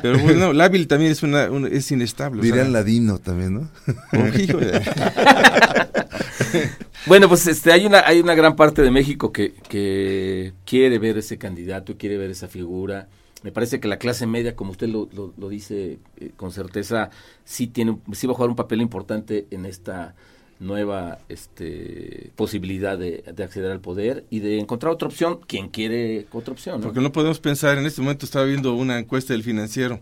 Pero bueno, lábil también es una, un- es inestable. o sea, Dirían ladino también, ¿no? de- Bueno, pues este hay una hay una gran parte de México que, que quiere ver ese candidato, quiere ver esa figura. Me parece que la clase media, como usted lo, lo- lo dice eh, con certeza, sí tiene sí va a jugar un papel importante en esta nueva este posibilidad de, de acceder al poder y de encontrar otra opción, quien quiere otra opción, ¿no? Porque no podemos pensar, en este momento estaba viendo una encuesta del financiero,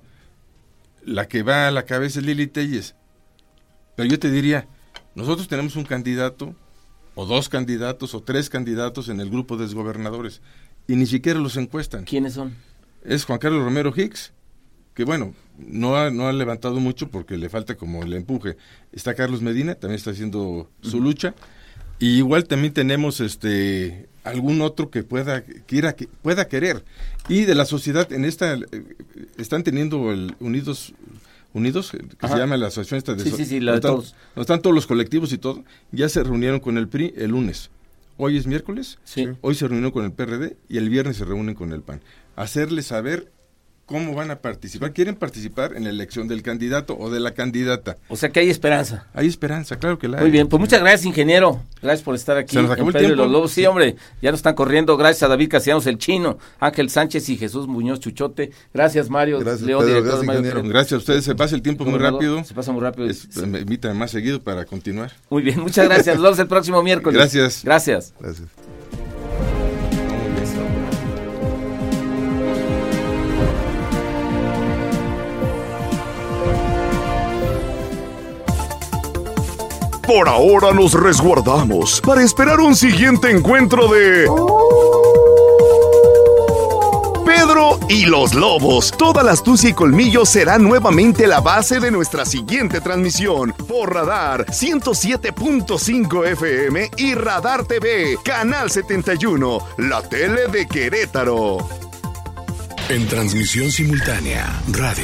la que va a la cabeza es Lili Telles. Pero yo te diría, nosotros tenemos un candidato, o dos candidatos, o tres candidatos en el grupo de desgobernadores, y ni siquiera los encuestan. ¿Quiénes son? Es Juan Carlos Romero Hicks, que bueno, no ha, no ha levantado mucho porque le falta como el empuje. Está Carlos Medina, también está haciendo su lucha. Y igual también tenemos este algún otro que pueda quiera que pueda querer. Y de la sociedad en esta eh, están teniendo el Unidos Unidos que Ajá. se llama la asociación esta de Sí, so- sí, sí, la de están- todos. están todos los colectivos y todo, ya se reunieron con el PRI el lunes. Hoy es miércoles, Sí. hoy se reunió con el PRD y el viernes se reúnen con el PAN. Hacerles saber cómo van a participar. ¿Quieren participar en la elección del candidato o de la candidata? O sea que hay esperanza. Hay esperanza, claro que la Muy hay. bien, pues muchas gracias, ingeniero. Gracias por estar aquí. Se nos acabó el tiempo. los Lobos. Sí, Sí. hombre, ya nos están corriendo. Gracias a David Castellanos, el chino, Ángel Sánchez y Jesús Muñoz Chuchote. Gracias, Mario. Gracias, León, Pedro. director Gracias, de Mario ingeniero. Gracias a ustedes, se pasa el tiempo muy rápido. Se pasa muy rápido. Es- me invitan más seguido para continuar. Muy bien, muchas gracias. Nos vemos el próximo miércoles. Gracias. Gracias. Gracias. Por ahora nos resguardamos para esperar un siguiente encuentro de... Pedro y los Lobos. Toda la astucia y colmillo será nuevamente la base de nuestra siguiente transmisión por Radar 107.5 FM y Radar TV, Canal 71, la tele de Querétaro. En transmisión simultánea, radio,